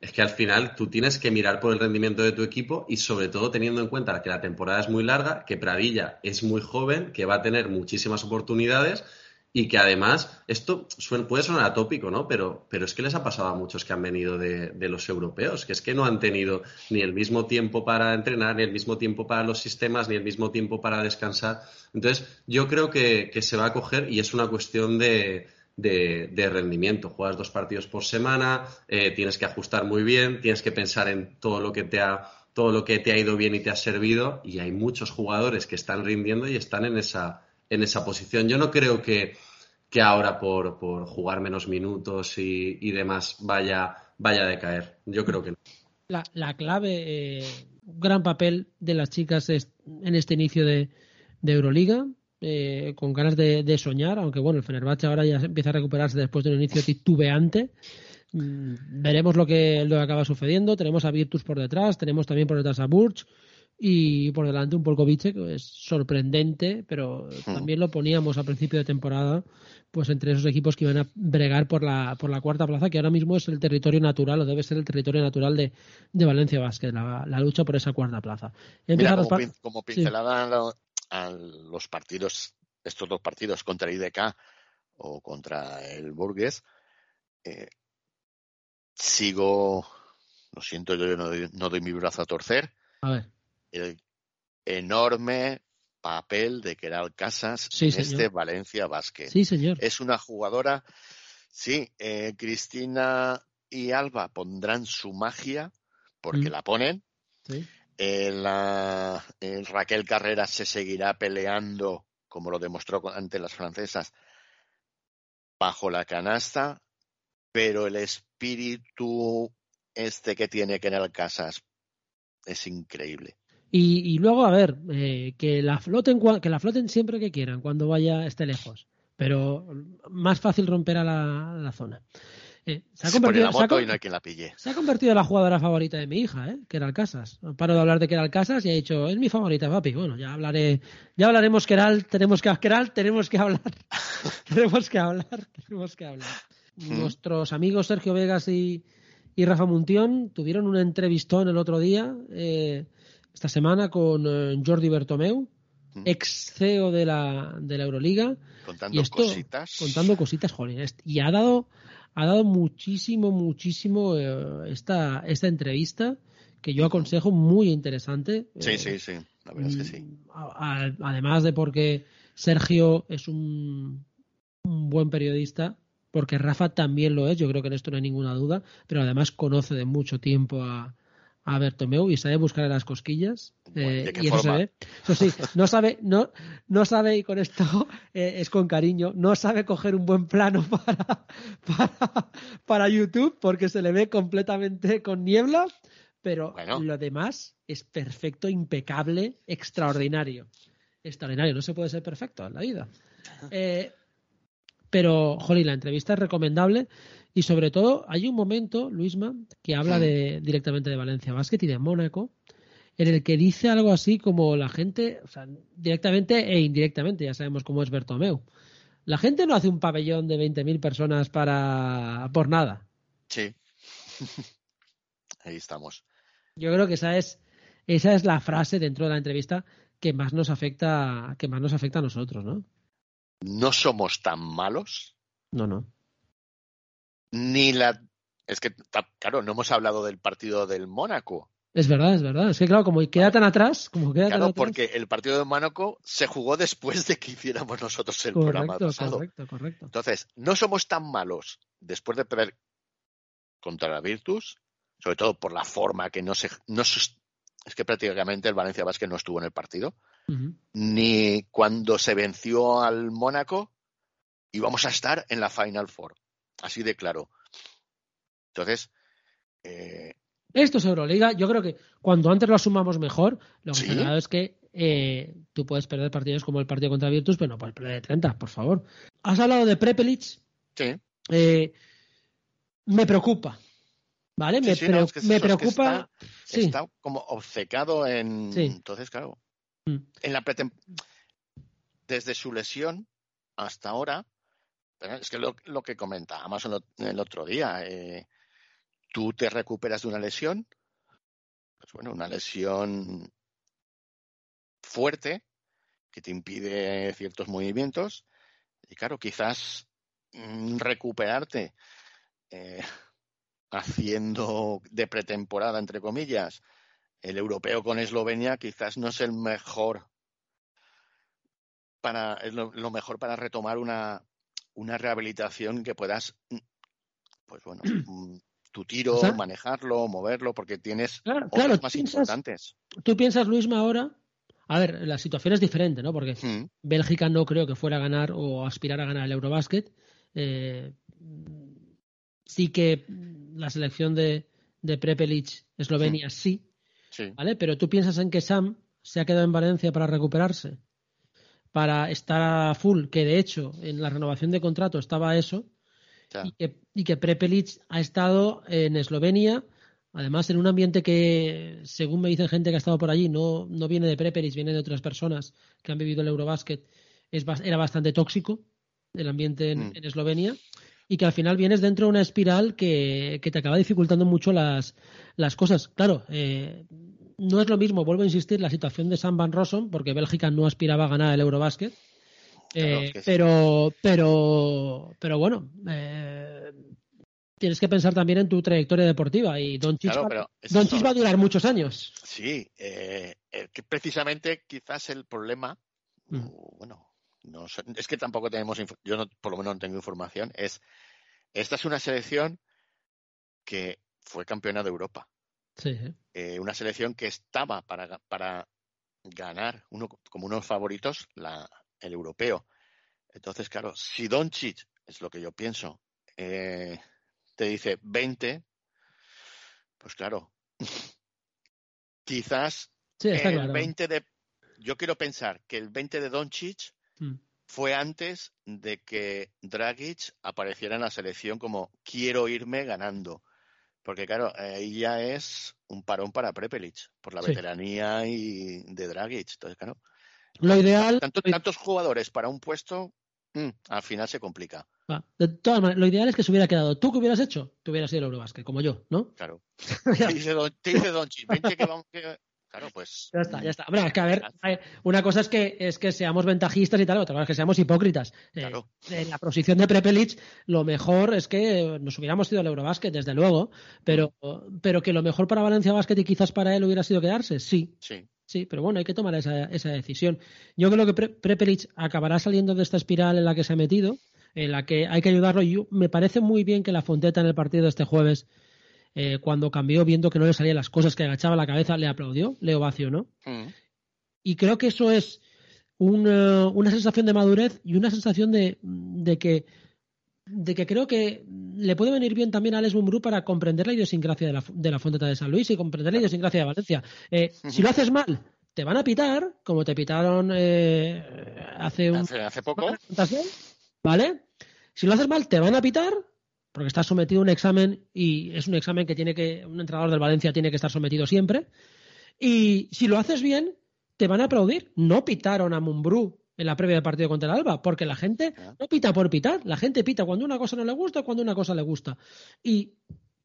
es que al final tú tienes que mirar por el rendimiento de tu equipo y sobre todo teniendo en cuenta que la temporada es muy larga, que Pradilla es muy joven, que va a tener muchísimas oportunidades y que además, esto puede sonar atópico, ¿no? Pero, pero es que les ha pasado a muchos que han venido de, los europeos, que es que no han tenido ni el mismo tiempo para entrenar, ni el mismo tiempo para los sistemas, ni el mismo tiempo para descansar. Entonces, yo creo que, se va a coger y es una cuestión de, de, rendimiento. Juegas dos partidos por semana, eh, tienes que ajustar muy bien, tienes que pensar en todo lo que te ha todo lo que te ha ido bien y te ha servido y hay muchos jugadores que están rindiendo y están en esa en esa posición. Yo no creo que, que ahora por, por, jugar menos minutos y, y, demás vaya, vaya a decaer. Yo creo que no. La, la clave, eh, gran papel de las chicas en este inicio de, de Euroliga, eh, con ganas de, de, soñar, aunque bueno, el Fenerbahce ahora ya empieza a recuperarse después de un inicio titubeante. Mm, veremos lo que, lo que acaba sucediendo. Tenemos a Virtus por detrás, tenemos también por detrás a Burch y por delante un Polkovic que es sorprendente, pero hmm. también lo poníamos a principio de temporada pues entre esos equipos que iban a bregar por la, por la cuarta plaza, que ahora mismo es el territorio natural o debe ser el territorio natural de, de Valencia Vázquez, la, lucha por esa cuarta plaza. como, pincelada a los partidos, estos dos partidos contra el IDK o contra el Burgues, eh, sigo, lo siento, yo no doy, no doy mi brazo a torcer. A ver el enorme papel de Keral Casas en este Valencia Basket. Sí, señor. Es una jugadora, sí, eh, Cristina y Alba pondrán su magia, porque mm. la ponen. Sí. La, Raquel Carrera se seguirá peleando, como lo demostró ante las francesas, bajo la canasta, pero el espíritu este que tiene Keral Casas es increíble. Y, luego, a ver, eh, que la floten que la floten siempre que quieran, cuando vaya esté lejos. Pero más fácil romper a la, zona. Eh, se, ha convertido, la moto y no hay quien la pille. Se ha convertido en la jugadora favorita de mi hija, ¿eh? que era Alcasas. Paro de hablar de que era Alcasas y ha dicho, es mi favorita, papi. Bueno, ya hablaré, ya hablaremos Keral, tenemos que Keral, *laughs* tenemos que hablar. tenemos que hablar, tenemos que hablar. Nuestros amigos Sergio Vegas y, y Rafa Muntión tuvieron un entrevistón el otro día. Eh, esta semana con eh, Jordi Bertomeu, mm. ex CEO de la, de la Euroliga. Contando cositas. Contando cositas, joder. Y ha dado, ha dado muchísimo, muchísimo eh, esta, esta entrevista que yo aconsejo muy interesante. Sí, sí, sí. La verdad es que sí. Mm, además de porque Sergio es un, un buen periodista, porque Rafa también lo es, yo creo que en esto no hay ninguna duda, pero además conoce de mucho tiempo a, a Bertomeu y sabe buscar las cosquillas. Eh, y eso se ve. Eso sí, no sabe, no, no sabe, y con esto eh, es con cariño, no sabe coger un buen plano para, *laughs* para, para YouTube porque se le ve completamente con niebla, pero lo demás es perfecto, impecable, extraordinario. Extraordinario, no se puede ser perfecto en la vida. *laughs* Eh, pero, jolly, la entrevista es recomendable. Y sobre todo, hay un momento, Luisma, que habla de, directamente de Valencia Basket y de Mónaco, en el que dice algo así como la gente, o sea, directamente e indirectamente, ya sabemos cómo es Bertomeu. La gente no hace un pabellón de 20.000 personas para por nada. Sí. *laughs* Ahí estamos. Yo creo que esa es esa es la frase dentro de la entrevista que más nos afecta que más nos afecta a nosotros, ¿no? No somos tan malos. No, no ni la... Es que, claro, no hemos hablado del partido del Mónaco. Es verdad, es verdad. Es que claro, como queda tan atrás, como queda claro, tan atrás... porque el partido de Mónaco se jugó después de que hiciéramos nosotros el programa pasado. Correcto, correcto. Entonces, no somos tan malos después de perder contra la Virtus, sobre todo por la forma que no se... No es que prácticamente el Valencia Vázquez no estuvo en el partido, ni cuando se venció al Mónaco íbamos a estar en la Final Four. Así de claro. Entonces. Eh... Esto es Euroliga. Yo creo que cuando antes lo asumamos mejor, lo que ¿Sí? es que eh, tú puedes perder partidos como el partido contra Virtus, pero no puedes perder de 30, por favor. Has hablado de Prepelic. Sí. Eh, me preocupa. ¿Vale? me, me preocupa. está, como obcecado en. Entonces, claro. Mm. En la Desde su lesión hasta ahora, es que lo, lo que comentábamos el, el otro día, eh, tú te recuperas de una lesión, pues bueno, una lesión fuerte que te impide ciertos movimientos, Y claro, quizás mm, recuperarte eh, *laughs* haciendo de pretemporada, entre comillas, el europeo con Eslovenia quizás no es el mejor para es lo, mejor para retomar una, una rehabilitación que puedas pues bueno *clears throat* mm, tu tiro, manejarlo, moverlo, porque tienes claro, más importantes. Tú piensas, Luisma, ahora, a ver, la situación es diferente, ¿no? Porque hmm. Bélgica no creo que fuera a ganar o aspirar a ganar el Eurobasket. Eh, sí que la selección de, de Prepelic, Eslovenia, sí, sí, ¿vale? Pero tú piensas en que Sam se ha quedado en Valencia para recuperarse, para estar a full, que de hecho en la renovación de contrato estaba eso, y, que, y que Prepelic ha estado en Eslovenia, además en un ambiente que, según me dicen gente que ha estado por allí, no, no viene de Prepelic, viene de otras personas que han vivido el Eurobasket, es, era bastante tóxico el ambiente en, mm. Eslovenia y que al final vienes dentro de una espiral que, te acaba dificultando mucho las, las cosas. Claro, eh, no es lo mismo, vuelvo a insistir, la situación de Sam Van Rossum, porque Bélgica no aspiraba a ganar el Eurobasket, eh, pero, pero, pero bueno, eh, tienes que pensar también en tu trayectoria deportiva y Don Chich, va, a durar muchos años. Sí, eh, que precisamente quizás el problema, mm. bueno, no es que tampoco tenemos, yo no, por lo menos no tengo información, es, esta es una selección que fue campeona de Europa. Sí. una selección que estaba para, para ganar uno, como unos favoritos la, el europeo. Entonces, claro, si Doncic, es lo que yo pienso, eh, te dice 20, pues claro, *laughs* quizás el 20 de... Yo quiero pensar que el 20 de Doncic mm. fue antes de que Dragic apareciera en la selección como quiero irme ganando. Porque claro, ahí ya es un parón para Prepelic, por la veteranía y de Dragic. Entonces, claro, lo ideal. tantos jugadores para un puesto, mm, al final se complica. de todas maneras, lo ideal es que se hubiera quedado. ¿Tú qué hubieras hecho? Te hubieras ido al Eurobasket, como yo, ¿no? Claro. *laughs* te dice Don, te dice que vamos. Claro, pues. Ya está, ya está. Bueno, es que a ver, una cosa es que es que seamos ventajistas y tal, otra cosa es que seamos hipócritas. Eh, claro. en la posición de Prepelic, lo mejor es que nos hubiéramos ido al Eurobasket, desde luego, pero, pero que lo mejor para Valencia Basket y quizás para él hubiera sido quedarse, sí. Sí. Sí, pero bueno, hay que tomar esa, esa decisión. Yo creo que Pre acabará saliendo de esta espiral en la que se ha metido, en la que hay que ayudarlo. Yo, me parece muy bien que la Fonteta en el partido de este jueves, eh, cuando cambió, viendo que no le salían las cosas, que agachaba la cabeza, le aplaudió, le ovacionó. Mm. Y creo que eso es una, una, sensación de madurez y una sensación de, de que de que creo que le puede venir bien también a Alex Mumbrú para comprender la idiosincrasia de la, de la Fonteta de San Luis y comprender la idiosincrasia de Valencia. Eh, si lo haces mal, te van a pitar, como te pitaron eh, hace un... Hace, poco. ¿Vale? Si lo haces mal, te van a pitar porque estás sometido a un examen y es un examen que tiene que un entrenador del Valencia tiene que estar sometido siempre. Y si lo haces bien, te van a aplaudir. No pitaron a Mumbrú en la previa del partido contra el Alba, porque la gente no pita por pitar, la gente pita cuando una cosa no le gusta, cuando una cosa le gusta. Y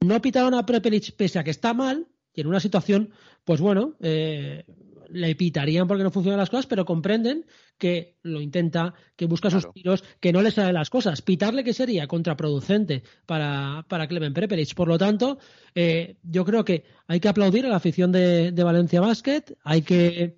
no pitaron a Prepelic pese a que está mal, y en una situación, pues bueno, eh, le pitarían porque no funcionan las cosas, pero comprenden que lo intenta, que busca sus tiros, que no le salen las cosas. Pitarle que sería contraproducente para, para Clemen Prepelic. Por lo tanto, eh, yo creo que hay que aplaudir a la afición de, de Valencia Basket, hay que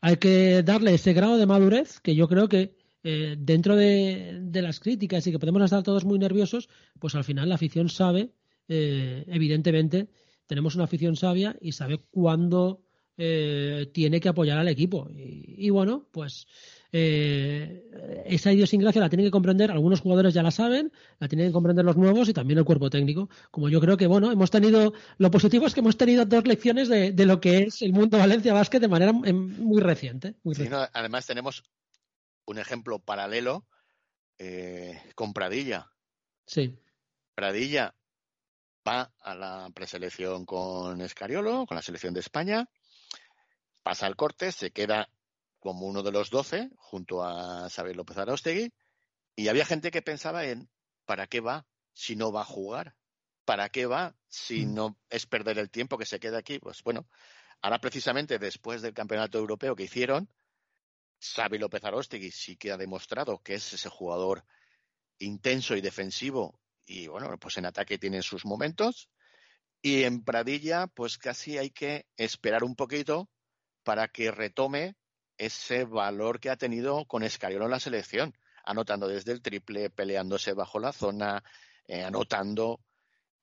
hay que darle ese grado de madurez que yo creo que eh, dentro de, las críticas y que podemos estar todos muy nerviosos, pues al final la afición sabe, eh, evidentemente, tenemos una afición sabia y sabe cuándo eh, tiene que apoyar al equipo. Y, bueno, pues eh, esa idiosincrasia la tienen que comprender, algunos jugadores ya la saben, la tienen que comprender los nuevos y también el cuerpo técnico. Como yo creo que, bueno, hemos tenido, lo positivo es que hemos tenido dos lecciones de, lo que es el mundo Valencia Básquet de manera muy reciente. además tenemos un ejemplo paralelo eh, con Pradilla. Sí. Pradilla va a la preselección con Escariolo, con la selección de España, pasa al corte, se queda como uno de los doce junto a Xavier López Arostegui y había gente que pensaba en ¿para qué va si no va a jugar? ¿Para qué va si mm. no es perder el tiempo que se queda aquí? Pues bueno, ahora precisamente después del campeonato europeo que hicieron, Xavi López Arostegui sí que ha demostrado que es ese jugador intenso y defensivo y bueno, pues en ataque tiene sus momentos. Y en Pradilla, pues casi hay que esperar un poquito para que retome ese valor que ha tenido con Escariolo en la selección, anotando desde el triple, peleándose bajo la zona, eh, anotando.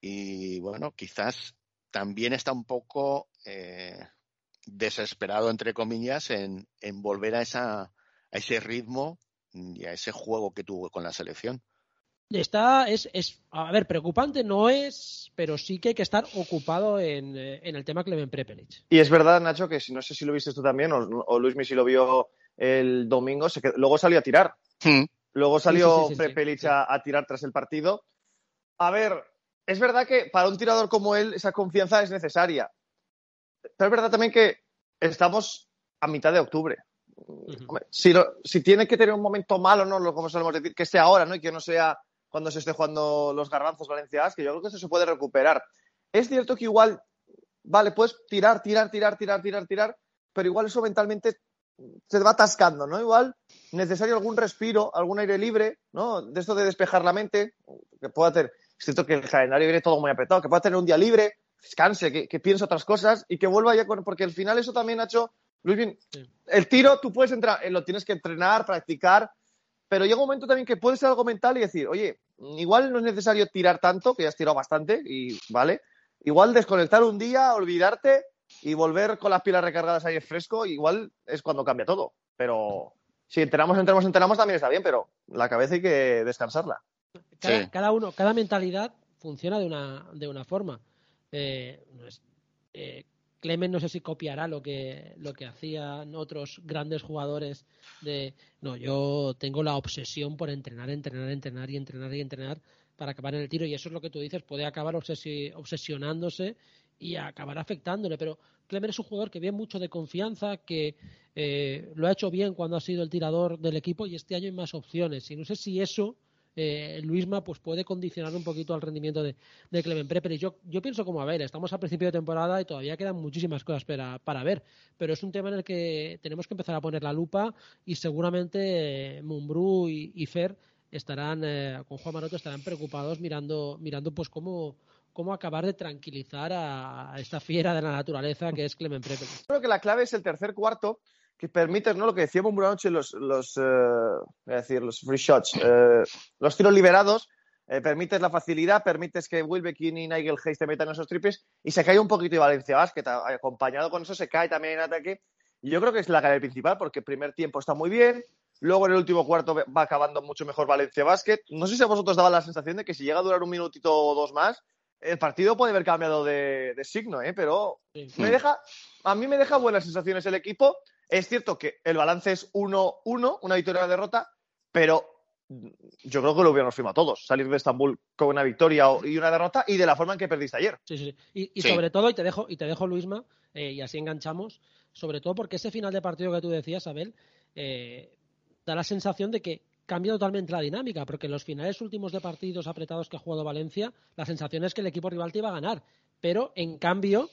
Y bueno, quizás también está un poco eh, desesperado, entre comillas, en, en volver a, esa, a ese ritmo y a ese juego que tuvo con la selección. Está, es, es, a ver, preocupante no es, pero sí que hay que estar ocupado en, eh, en el tema Clemen Prepelic. Y es verdad, Nacho, que si no sé si lo viste tú también, o, o Luis si lo vio el domingo, se quedó, luego salió a tirar. Hmm. Luego salió sí, sí, sí, Prepelic a, a, tirar tras el partido. A ver, es verdad que para un tirador como él esa confianza es necesaria. Pero es verdad también que estamos a mitad de octubre. Uh -huh. si, lo, si, tiene que tener un momento malo, ¿no? Como solemos decir, que sea ahora, ¿no? Y que no sea cuando se esté jugando los garbanzos Valencia que yo creo que eso se puede recuperar. Es cierto que igual, vale, puedes tirar, tirar, tirar, tirar, tirar, tirar, pero igual eso mentalmente se va atascando, ¿no? Igual necesario algún respiro, algún aire libre, ¿no? De esto de despejar la mente, que pueda tener, es cierto que el calendario viene todo muy apretado, que pueda tener un día libre, descanse, que, que piense otras cosas y que vuelva ya con, porque al final eso también ha hecho, Luis, bien, sí. el tiro tú puedes entrar, eh, lo tienes que entrenar, practicar, pero llega un momento también que puede ser algo mental y decir, oye, igual no es necesario tirar tanto, que ya has tirado bastante, y vale. Igual desconectar un día, olvidarte y volver con las pilas recargadas ahí fresco, igual es cuando cambia todo. Pero si enteramos, entramos, enteramos también está bien, pero la cabeza hay que descansarla. Cada, sí. cada uno, cada mentalidad funciona de una, de una forma. Eh, eh, Clemen no sé si copiará lo que, lo que hacían otros grandes jugadores de no, yo tengo la obsesión por entrenar, entrenar, entrenar y entrenar y entrenar para acabar en el tiro. Y eso es lo que tú dices, puede acabar obsesi obsesionándose y acabar afectándole, pero Clemen es un jugador que viene mucho de confianza, que eh, lo ha hecho bien cuando ha sido el tirador del equipo y este año hay más opciones. Y no sé si eso eh, Luisma pues puede condicionar un poquito al rendimiento de, de Clemen Prepper. Y yo, yo pienso como, a ver, estamos a principio de temporada y todavía quedan muchísimas cosas para, para ver, pero es un tema en el que tenemos que empezar a poner la lupa y seguramente eh, Mumbrú y, Fer estarán, eh, con Juan Maroto, estarán preocupados mirando, mirando pues cómo, cómo acabar de tranquilizar a, esta fiera de la naturaleza que es Clemen Prepper. Creo que la clave es el tercer cuarto que permites, ¿no? Lo que decíamos una noche, los, los, eh, decir, los free shots, eh, los tiros liberados, eh, permites la facilidad, permites que Wilbekin y Nigel Hayes te metan esos triples y se cae un poquito de Valencia Basket. Acompañado con eso se cae también en ataque. Y yo creo que es la clave principal porque el primer tiempo está muy bien, luego en el último cuarto va acabando mucho mejor Valencia Basket. No sé si a vosotros daba la sensación de que si llega a durar un minutito o dos más, el partido puede haber cambiado de, de signo, ¿eh? pero sí. me deja, a mí me deja buenas sensaciones el equipo. Es cierto que el balance es 1-1, una victoria y una derrota, pero yo creo que lo hubiéramos firmado todos, salir de Estambul con una victoria y una derrota y de la forma en que perdiste ayer. Sí, sí, Y, y sí. sobre todo, y te dejo, y te dejo Luisma, eh, y así enganchamos, sobre todo porque ese final de partido que tú decías, Abel, eh, da la sensación de que cambia totalmente la dinámica, porque en los finales últimos de partidos apretados que ha jugado Valencia, la sensación es que el equipo rival te iba a ganar, pero en cambio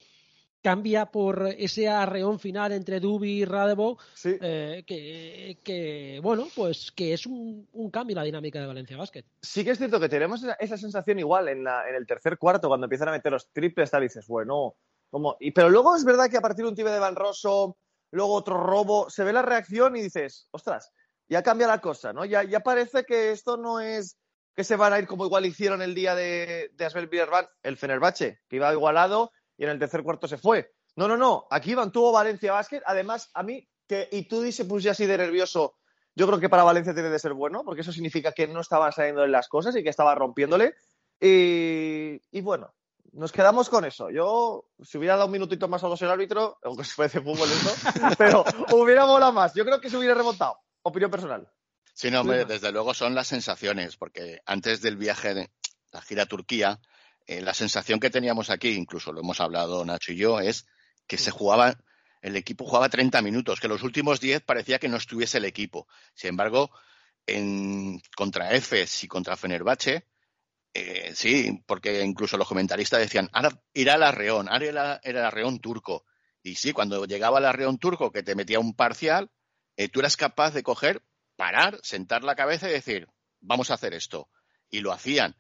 cambia por ese arreón final entre Dubi y Radebo, sí. eh, que, que, bueno, pues que es un, un, cambio en la dinámica de Valencia Basket. Sí que es cierto que tenemos esa, esa sensación igual en, la, en, el tercer cuarto, cuando empiezan a meter los triples, tal, dices, bueno, como... Y, pero luego es verdad que a partir de un tibio de Van Rosso, luego otro robo, se ve la reacción y dices, ostras, ya cambia la cosa, ¿no? Ya, ya parece que esto no es que se van a ir como igual hicieron el día de, de Asbel Bierban, el Fenerbahce, que iba igualado y en el tercer cuarto se fue. No, no, no. Aquí mantuvo Valencia Basket. Además, a mí, que y tú se puso así de nervioso, yo creo que para Valencia tiene de ser bueno, porque eso significa que no estaban saliendo en las cosas y que estaba rompiéndole. Y, y, bueno, nos quedamos con eso. Yo, si hubiera dado un minutito más a dos el árbitro, aunque se parece fútbol esto, *laughs* pero hubiera volado más. Yo creo que se hubiera remontado. Opinión personal. Sí, no, hombre, desde luego son las sensaciones, porque antes del viaje de la gira a Turquía, eh, la sensación que teníamos aquí, incluso lo hemos hablado Nacho y yo, es que se jugaba, el equipo jugaba 30 minutos, que los últimos 10 parecía que no estuviese el equipo. Sin embargo, en, contra EFES y contra Fenerbahce, eh, sí, porque incluso los comentaristas decían, ahora irá el arreón, ahora era el arreón turco. Y sí, cuando llegaba el arreón turco que te metía un parcial, eh, tú eras capaz de coger, parar, sentar la cabeza y decir, vamos a hacer esto. Y lo hacían.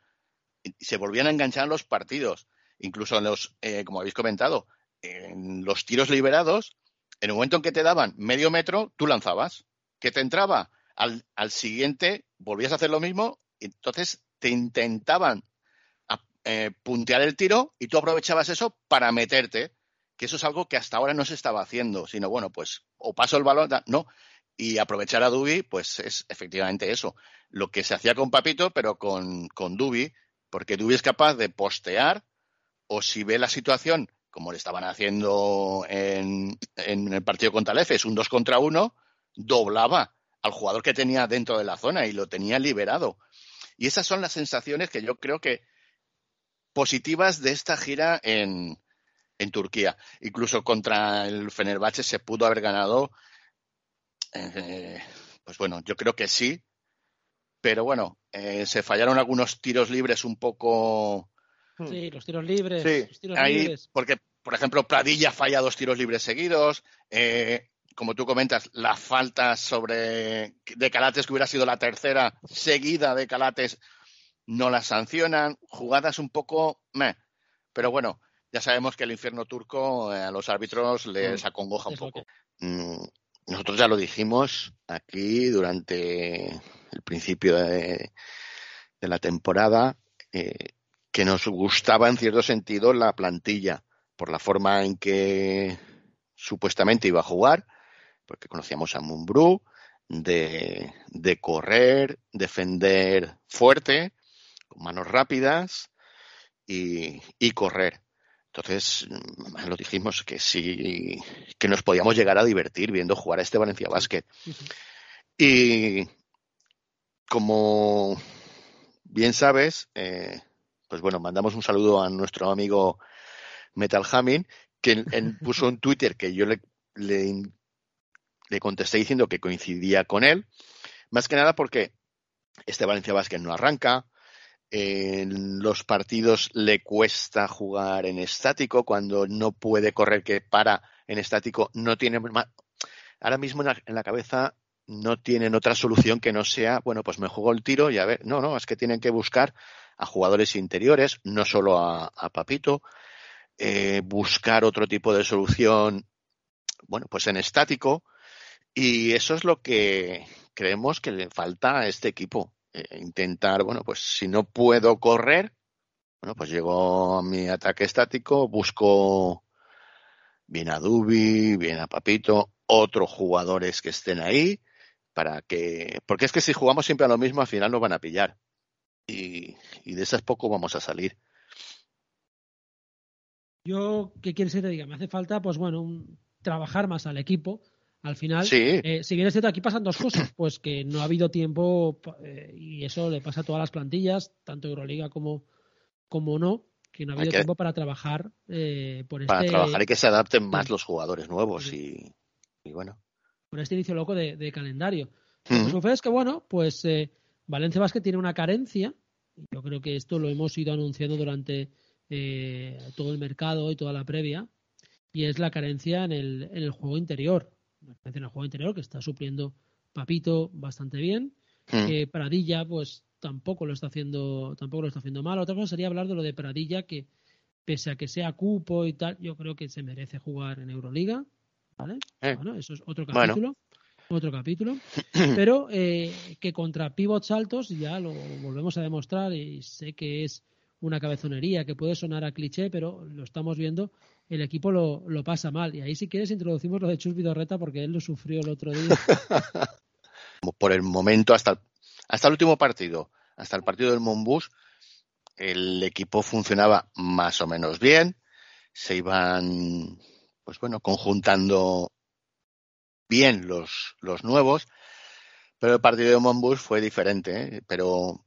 Se volvían a enganchar en los partidos. Incluso en los, eh, como habéis comentado, en los tiros liberados, en el momento en que te daban medio metro, tú lanzabas. Que te entraba al, al siguiente, volvías a hacer lo mismo, entonces te intentaban eh, puntear el tiro y tú aprovechabas eso para meterte, que eso es algo que hasta ahora no se estaba haciendo, sino bueno, pues o paso el balón, no, y aprovechar a Dubi, pues es efectivamente eso, lo que se hacía con Papito, pero con, con Dubi, porque Dubi es capaz de postear o si ve la situación, como le estaban haciendo en, en el partido contra el es un 2 contra 1, doblaba al jugador que tenía dentro de la zona y lo tenía liberado. Y esas son las sensaciones que yo creo que positivas de esta gira en, en Turquía. Incluso contra el Fenerbahce se pudo haber ganado. Eh, pues bueno, yo creo que sí. Pero bueno, eh, se fallaron algunos tiros libres un poco. Sí, los tiros libres. Sí, ahí, porque, por ejemplo, Pradilla falla dos tiros libres seguidos. Eh, como tú comentas, la falta sobre de Calates, que hubiera sido la tercera seguida de Calates, no las sancionan, jugadas un poco meh. Pero bueno, ya sabemos que el infierno turco eh, a los árbitros les mm, acongoja un poco. Mm, nosotros ya lo dijimos aquí durante el principio de, la temporada, eh, que nos gustaba en cierto sentido la plantilla, por la forma en que supuestamente iba a jugar, porque conocíamos a Mumbrú, de, de correr, defender fuerte, con manos rápidas y, correr. Entonces, mm, lo dijimos que sí, que nos podíamos llegar a divertir viendo jugar a este Valencia Basket. Y como bien sabes, eh, pues bueno, mandamos un saludo a nuestro amigo Metal Hamming, que *laughs* puso en Twitter que yo le, le, le, contesté diciendo que coincidía con él, más que nada porque este Valencia Basket no arranca, en los partidos le cuesta jugar en estático, cuando no puede correr que para en estático, no tiene ahora mismo en la, cabeza no tienen otra solución que no sea, bueno, pues me juego el tiro y a ver, no, no, es que tienen que buscar a jugadores interiores, no solo a, Papito, eh, buscar otro tipo de solución, bueno, pues en estático, y eso es lo que creemos que le falta a este equipo. Eh, intentar, bueno, pues si no puedo correr, bueno, pues llego a mi ataque estático, busco bien a Dubi, bien a Papito, otros jugadores que estén ahí, para que, porque es que si jugamos siempre a lo mismo, al final nos van a pillar. Y, y de esas poco vamos a salir. Yo, ¿qué quieres que te diga? Me hace falta, pues bueno, trabajar más al equipo, al final, eh, si bien es cierto, aquí pasan dos cosas, *clears throat* pues que no ha habido tiempo, eh, y eso le pasa a todas las plantillas, tanto Euroliga como, como no, que no ha habido tiempo para trabajar eh, por para este... trabajar y que se adapten más los jugadores nuevos y, bueno. Por este inicio loco de, calendario. Lo que sucede es que, bueno, pues Valencia Basket tiene una carencia, yo creo que esto lo hemos ido anunciando durante todo el mercado y toda la previa, y es la carencia en el, en el juego interior en el juego interior que está supliendo Papito bastante bien. Hmm. Que Pradilla, pues tampoco lo está haciendo, tampoco lo está haciendo mal. Otra cosa sería hablar de lo de Pradilla, que pese a que sea cupo y tal, yo creo que se merece jugar en Euroliga. ¿Vale? Eh. Bueno, eso es otro capítulo. Otro capítulo. *clears throat* Pero eh, que contra pivots altos ya lo volvemos a demostrar y sé que es una cabezonería que puede sonar a cliché, pero lo estamos viendo el equipo lo, lo, pasa mal. Y ahí si quieres introducimos lo de Chus Vidorreta porque él lo sufrió el otro día. *laughs* Por el momento, hasta, hasta el último partido, hasta el partido del Monbus, el equipo funcionaba más o menos bien. Se iban, pues bueno, conjuntando bien los, los nuevos. Pero el partido de Monbus fue diferente. ¿eh? Pero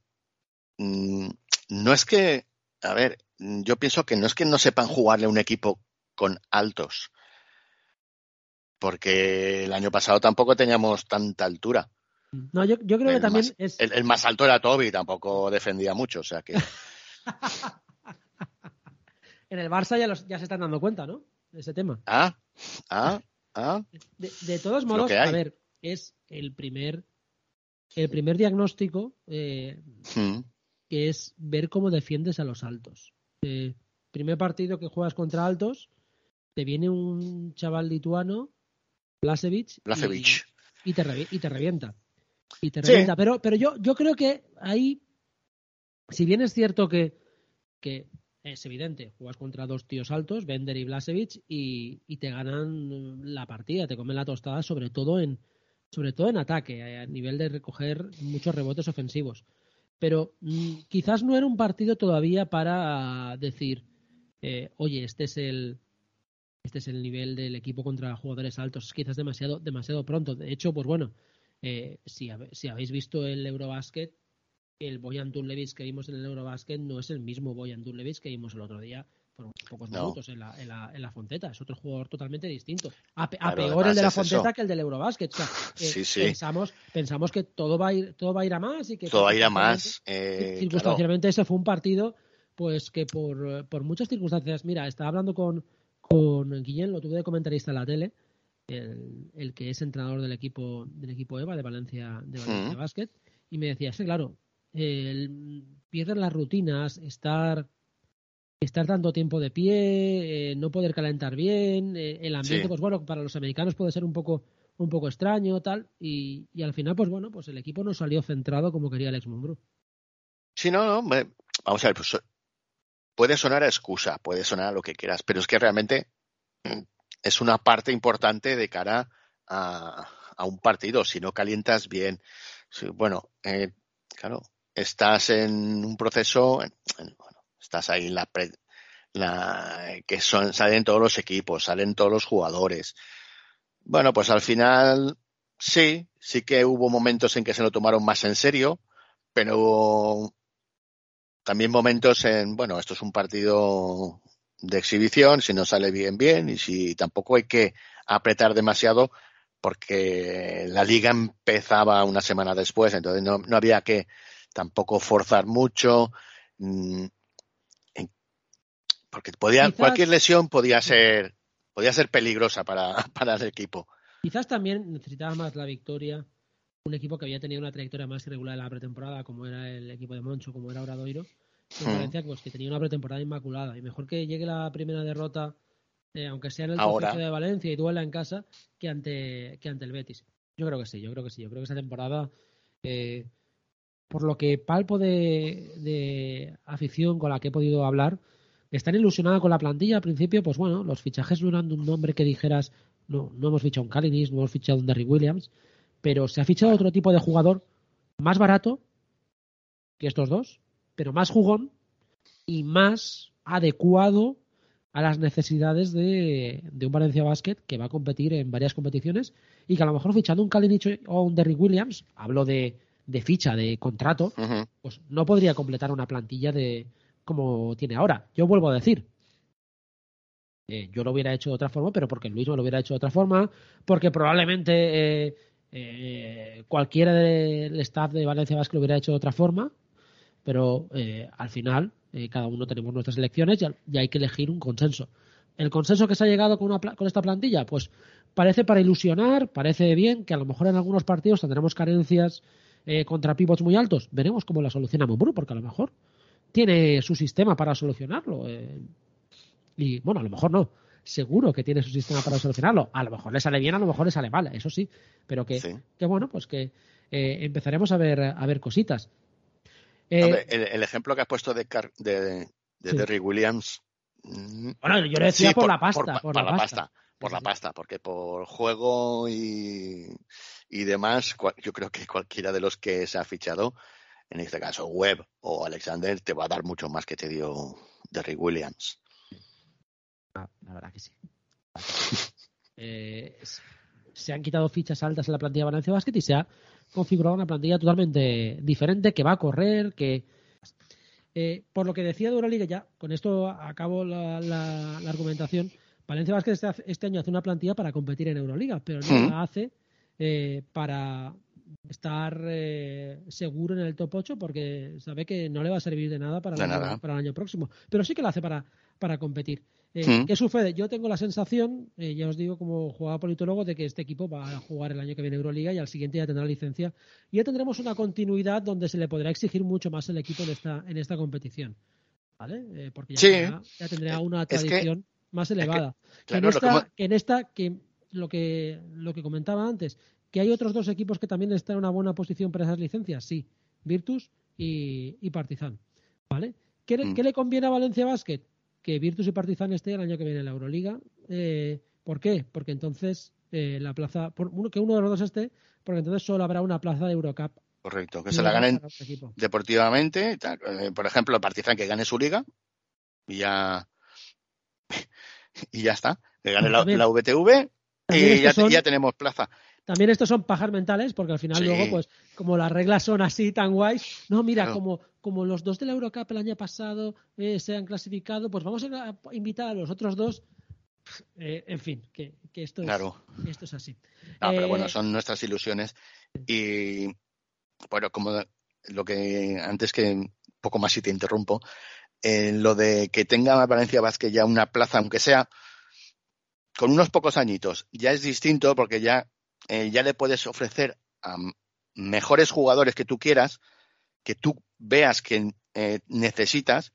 mm, no es que, a ver, yo pienso que no es que no sepan jugarle a un equipo con altos. Porque el año pasado tampoco teníamos tanta altura. No, yo, creo que también es. El, más alto era Toby, tampoco defendía mucho, o sea que. *laughs* en el Barça ya, ya se están dando cuenta, ¿no? De ese tema. Ah, ah, ah. De, todos modos, a ver, es el primer, el primer diagnóstico eh, hmm. que es ver cómo defiendes a los altos. Eh, primer partido que juegas contra altos, te viene un chaval lituano, Blasevich, Y, te y te revienta. Y te revienta. Pero, pero yo, yo creo que ahí, si bien es cierto que, que es evidente, juegas contra dos tíos altos, Bender y Blasevich, y, y, te ganan la partida, te comen la tostada, sobre todo en, sobre todo en ataque, a nivel de recoger muchos rebotes ofensivos. Pero mm, quizás no era un partido todavía para decir, eh, oye, este es el este es el nivel del equipo contra jugadores altos. Es quizás demasiado, demasiado pronto. De hecho, pues bueno, eh, si, si, habéis visto el Eurobasket, el Boyan Levis que vimos en el Eurobasket no es el mismo Boyan Levis que vimos el otro día por unos pocos minutos en la, en, la, en la Fonteta. Es otro jugador totalmente distinto. A, peor el de la Fonteta que el del Eurobasket. Eh, pensamos, pensamos que todo va a ir, todo va a ir a más y que todo va a ir a más. Eh, circunstancialmente ese fue un partido pues que por, por muchas circunstancias, mira, estaba hablando con, con Guillén, lo tuve de comentarista en la tele, el, el, que es entrenador del equipo del equipo EVA de Valencia de Valencia Basket, y me decía, sí, claro, el, pierden las rutinas, estar estar tanto tiempo de pie, eh, no poder calentar bien, eh, el ambiente, pues bueno, para los americanos puede ser un poco un poco extraño, tal, y, y, al final, pues bueno, pues el equipo no salió centrado como quería Alex Monbru. Sí, no, no, vamos a ver, pues puede sonar a excusa, puede sonar a lo que quieras, pero es que realmente mm, es una parte importante de cara a, un partido. Si no calientas bien, bueno, eh, claro, estás en un proceso, estás ahí en la, la que son, salen todos los equipos, salen todos los jugadores. Bueno, pues al final sí, sí que hubo momentos en que se lo tomaron más en serio, pero también momentos en, bueno, esto es un partido de exhibición, si no sale bien, bien, y si tampoco hay que apretar demasiado porque la liga empezaba una semana después, entonces no, no había que tampoco forzar mucho. Mm, porque podía, cualquier lesión podía ser, podía ser peligrosa para, *laughs* para el equipo. Quizás también necesitaba más la victoria un equipo que había tenido una trayectoria más irregular en la pretemporada, como era el equipo de Moncho, como era Obradoiro, que hmm. Valencia pues, que tenía una pretemporada inmaculada. Y mejor que llegue la primera derrota, eh, aunque sea en el Ahora. de Valencia y duela en casa, que ante, que ante el Betis. Yo creo que sí, yo creo que sí. Yo creo que esa temporada, eh, por lo que palpo de, de afición con la que he podido hablar, están ilusionados con la plantilla. Al principio, pues bueno, los fichajes no eran de un nombre que dijeras, no, no hemos fichado un Calinis, no hemos fichado un Derry Williams, pero se ha fichado otro tipo de jugador más barato que estos dos, pero más jugón y más adecuado a las necesidades de, un Valencia Basket que va a competir en varias competiciones y que a lo mejor fichando un Kalinic o un Derrick Williams, hablo de, ficha, de contrato, pues no podría completar una plantilla de, como tiene ahora. Yo vuelvo a decir, eh, yo lo hubiera hecho de otra forma, pero porque Luis me lo hubiera hecho de otra forma, porque probablemente eh, eh, cualquiera del staff de Valencia Basket lo hubiera hecho de otra forma, pero al final cada uno tenemos nuestras elecciones y, hay que elegir un consenso. El consenso que se ha llegado con, con esta plantilla, pues parece para ilusionar, parece bien, que a lo mejor en algunos partidos tendremos carencias contra pivots muy altos. Veremos cómo la soluciona Mumbrú, porque a lo mejor tiene su sistema para solucionarlo. Eh, y bueno, a lo mejor no. Seguro que tiene su sistema para solucionarlo. A lo mejor le sale bien, a lo mejor le sale mal, eso sí. Pero que, que bueno, pues que eh, empezaremos a ver, a ver cositas. Eh, el, ejemplo que has puesto de, de, de Terry Williams. Mm, bueno, yo le decía por, la pasta. Por, la, pasta. Por la pasta, porque por juego y, y demás, yo creo que cualquiera de los que se ha fichado en este caso Webb o Alexander, te va a dar mucho más que te dio Derrick Williams. Ah, la verdad que sí. Eh, se han quitado fichas altas en la plantilla de Valencia Basket y se ha configurado una plantilla totalmente diferente que va a correr, que eh, por lo que decía de Euroliga ya, con esto acabo la, argumentación, Valencia Basket este, este, año hace una plantilla para competir en Euroliga, pero no la hace eh, para estar eh, seguro en el top 8 porque sabe que no le va a servir de nada para, el, Año, próximo. Pero sí que lo hace para, para competir. Eh, mm. ¿Qué sucede? Yo tengo la sensación, eh, ya os digo como jugador politólogo, de que este equipo va a jugar el año que viene Euroliga y al siguiente ya tendrá licencia. Y ya tendremos una continuidad donde se le podrá exigir mucho más el equipo en esta, en esta competición. ¿Vale? Eh, porque ya, tendrá, una tradición más elevada. que, en esta, que, en esta, que lo que lo que comentaba antes, que hay otros dos equipos que también están en una buena posición para esas licencias, sí, Virtus y, y Partizan. ¿Vale? ¿Qué, mm. ¿Qué, le conviene a Valencia Basket? Que Virtus y Partizan esté el año que viene en la Euroliga. Eh, ¿Por qué? Porque entonces eh, la plaza, por, uno, que uno de los dos esté, porque entonces solo habrá una plaza de Eurocup. Correcto, que se la ganen deportivamente. Eh, por ejemplo, Partizan que gane su liga y ya *laughs* y ya está. Que gane la, VTV y ya, ya tenemos plaza. También estos son pajas mentales, porque al final luego, pues, como las reglas son así tan guays, no, mira, como, como los dos de la Eurocup el año pasado eh, se han clasificado, pues vamos a invitar a los otros dos. Eh, en fin, que, esto, es, esto es así. pero bueno, eh, son nuestras ilusiones. Y bueno, como lo que antes que poco más si te interrumpo, lo de que tenga Valencia Vázquez ya una plaza, aunque sea con unos pocos añitos, ya es distinto porque ya eh, ya le puedes ofrecer a mejores jugadores que tú quieras, que tú veas que eh, necesitas,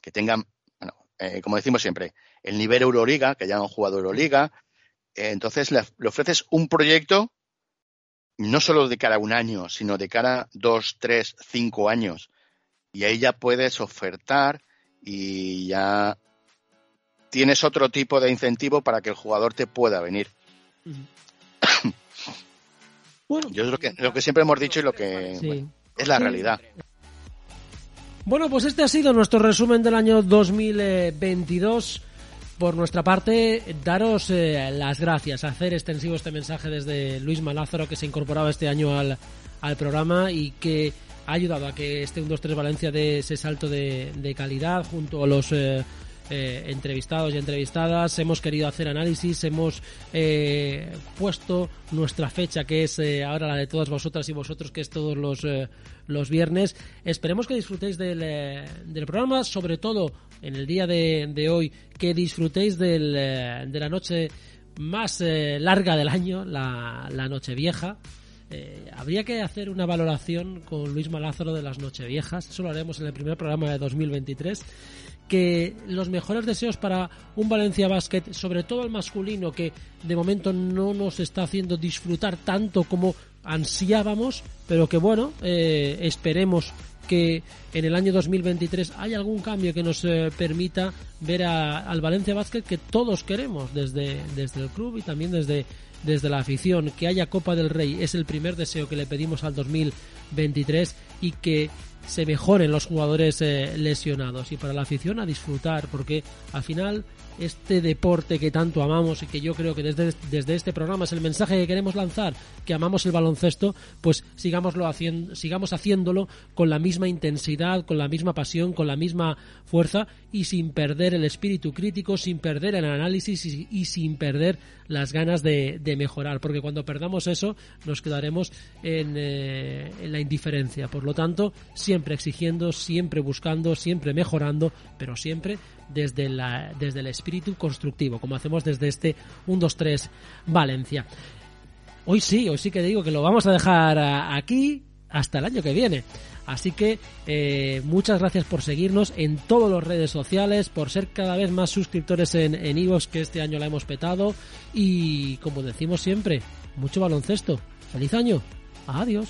que tengan, bueno, eh, como decimos siempre, el nivel Euroliga, que ya han jugado Euroliga. entonces le, ofreces un proyecto no solo de cara a un año, sino de cara a dos, tres, cinco años. Y ahí ya puedes ofertar y ya tienes otro tipo de incentivo para que el jugador te pueda venir. *coughs* Yo creo que lo que siempre hemos dicho y lo que es la realidad. Bueno, pues este ha sido nuestro resumen del año 2022. Por nuestra parte, daros eh, las gracias, hacer extensivo este mensaje desde Luis Malázaro, que se incorporaba este año al, al programa y que ha ayudado a que este 1-2-3 Valencia dé ese salto de, de calidad junto a los eh, eh, entrevistados y entrevistadas, hemos querido hacer análisis, hemos eh, puesto nuestra fecha, que es eh, ahora la de todas vosotras y vosotros, que es todos los, los viernes. Esperemos que disfrutéis del, del, programa, sobre todo en el día de, de hoy, que disfrutéis del, de la noche más larga del año, la, la noche vieja. habría que hacer una valoración con Luis Malázaro de las Nocheviejas. Eso lo haremos en el primer programa de 2023 que los mejores deseos para un Valencia Basket, sobre todo el masculino, que de momento no nos está haciendo disfrutar tanto como ansiábamos, pero que bueno, eh, esperemos que en el año 2023 haya algún cambio que nos eh, permita ver al Valencia Basket que todos queremos desde, desde el club y también desde, desde la afición, que haya Copa del Rey, es el primer deseo que le pedimos al 2023 y que se mejoren los jugadores eh, lesionados y para la afición a disfrutar porque al final este deporte que tanto amamos y que yo creo que desde, desde este programa es el mensaje que queremos lanzar, que amamos el baloncesto, pues sigámoslo haciendo, sigamos haciéndolo con la misma intensidad, con la misma pasión, con la misma fuerza y sin perder el espíritu crítico, sin perder el análisis y, sin perder las ganas de, mejorar, porque cuando perdamos eso nos quedaremos en, eh, en la indiferencia. Por lo tanto, siempre exigiendo, siempre buscando, siempre mejorando, pero siempre desde, desde el espíritu constructivo, como hacemos desde este 1-2-3 Valencia. Hoy sí, hoy sí que digo que lo vamos a dejar aquí hasta el año que viene. Así que eh, muchas gracias por seguirnos en todas las redes sociales, por ser cada vez más suscriptores en en que este año la hemos petado. Y como decimos siempre, mucho baloncesto. ¡Feliz año! Adiós.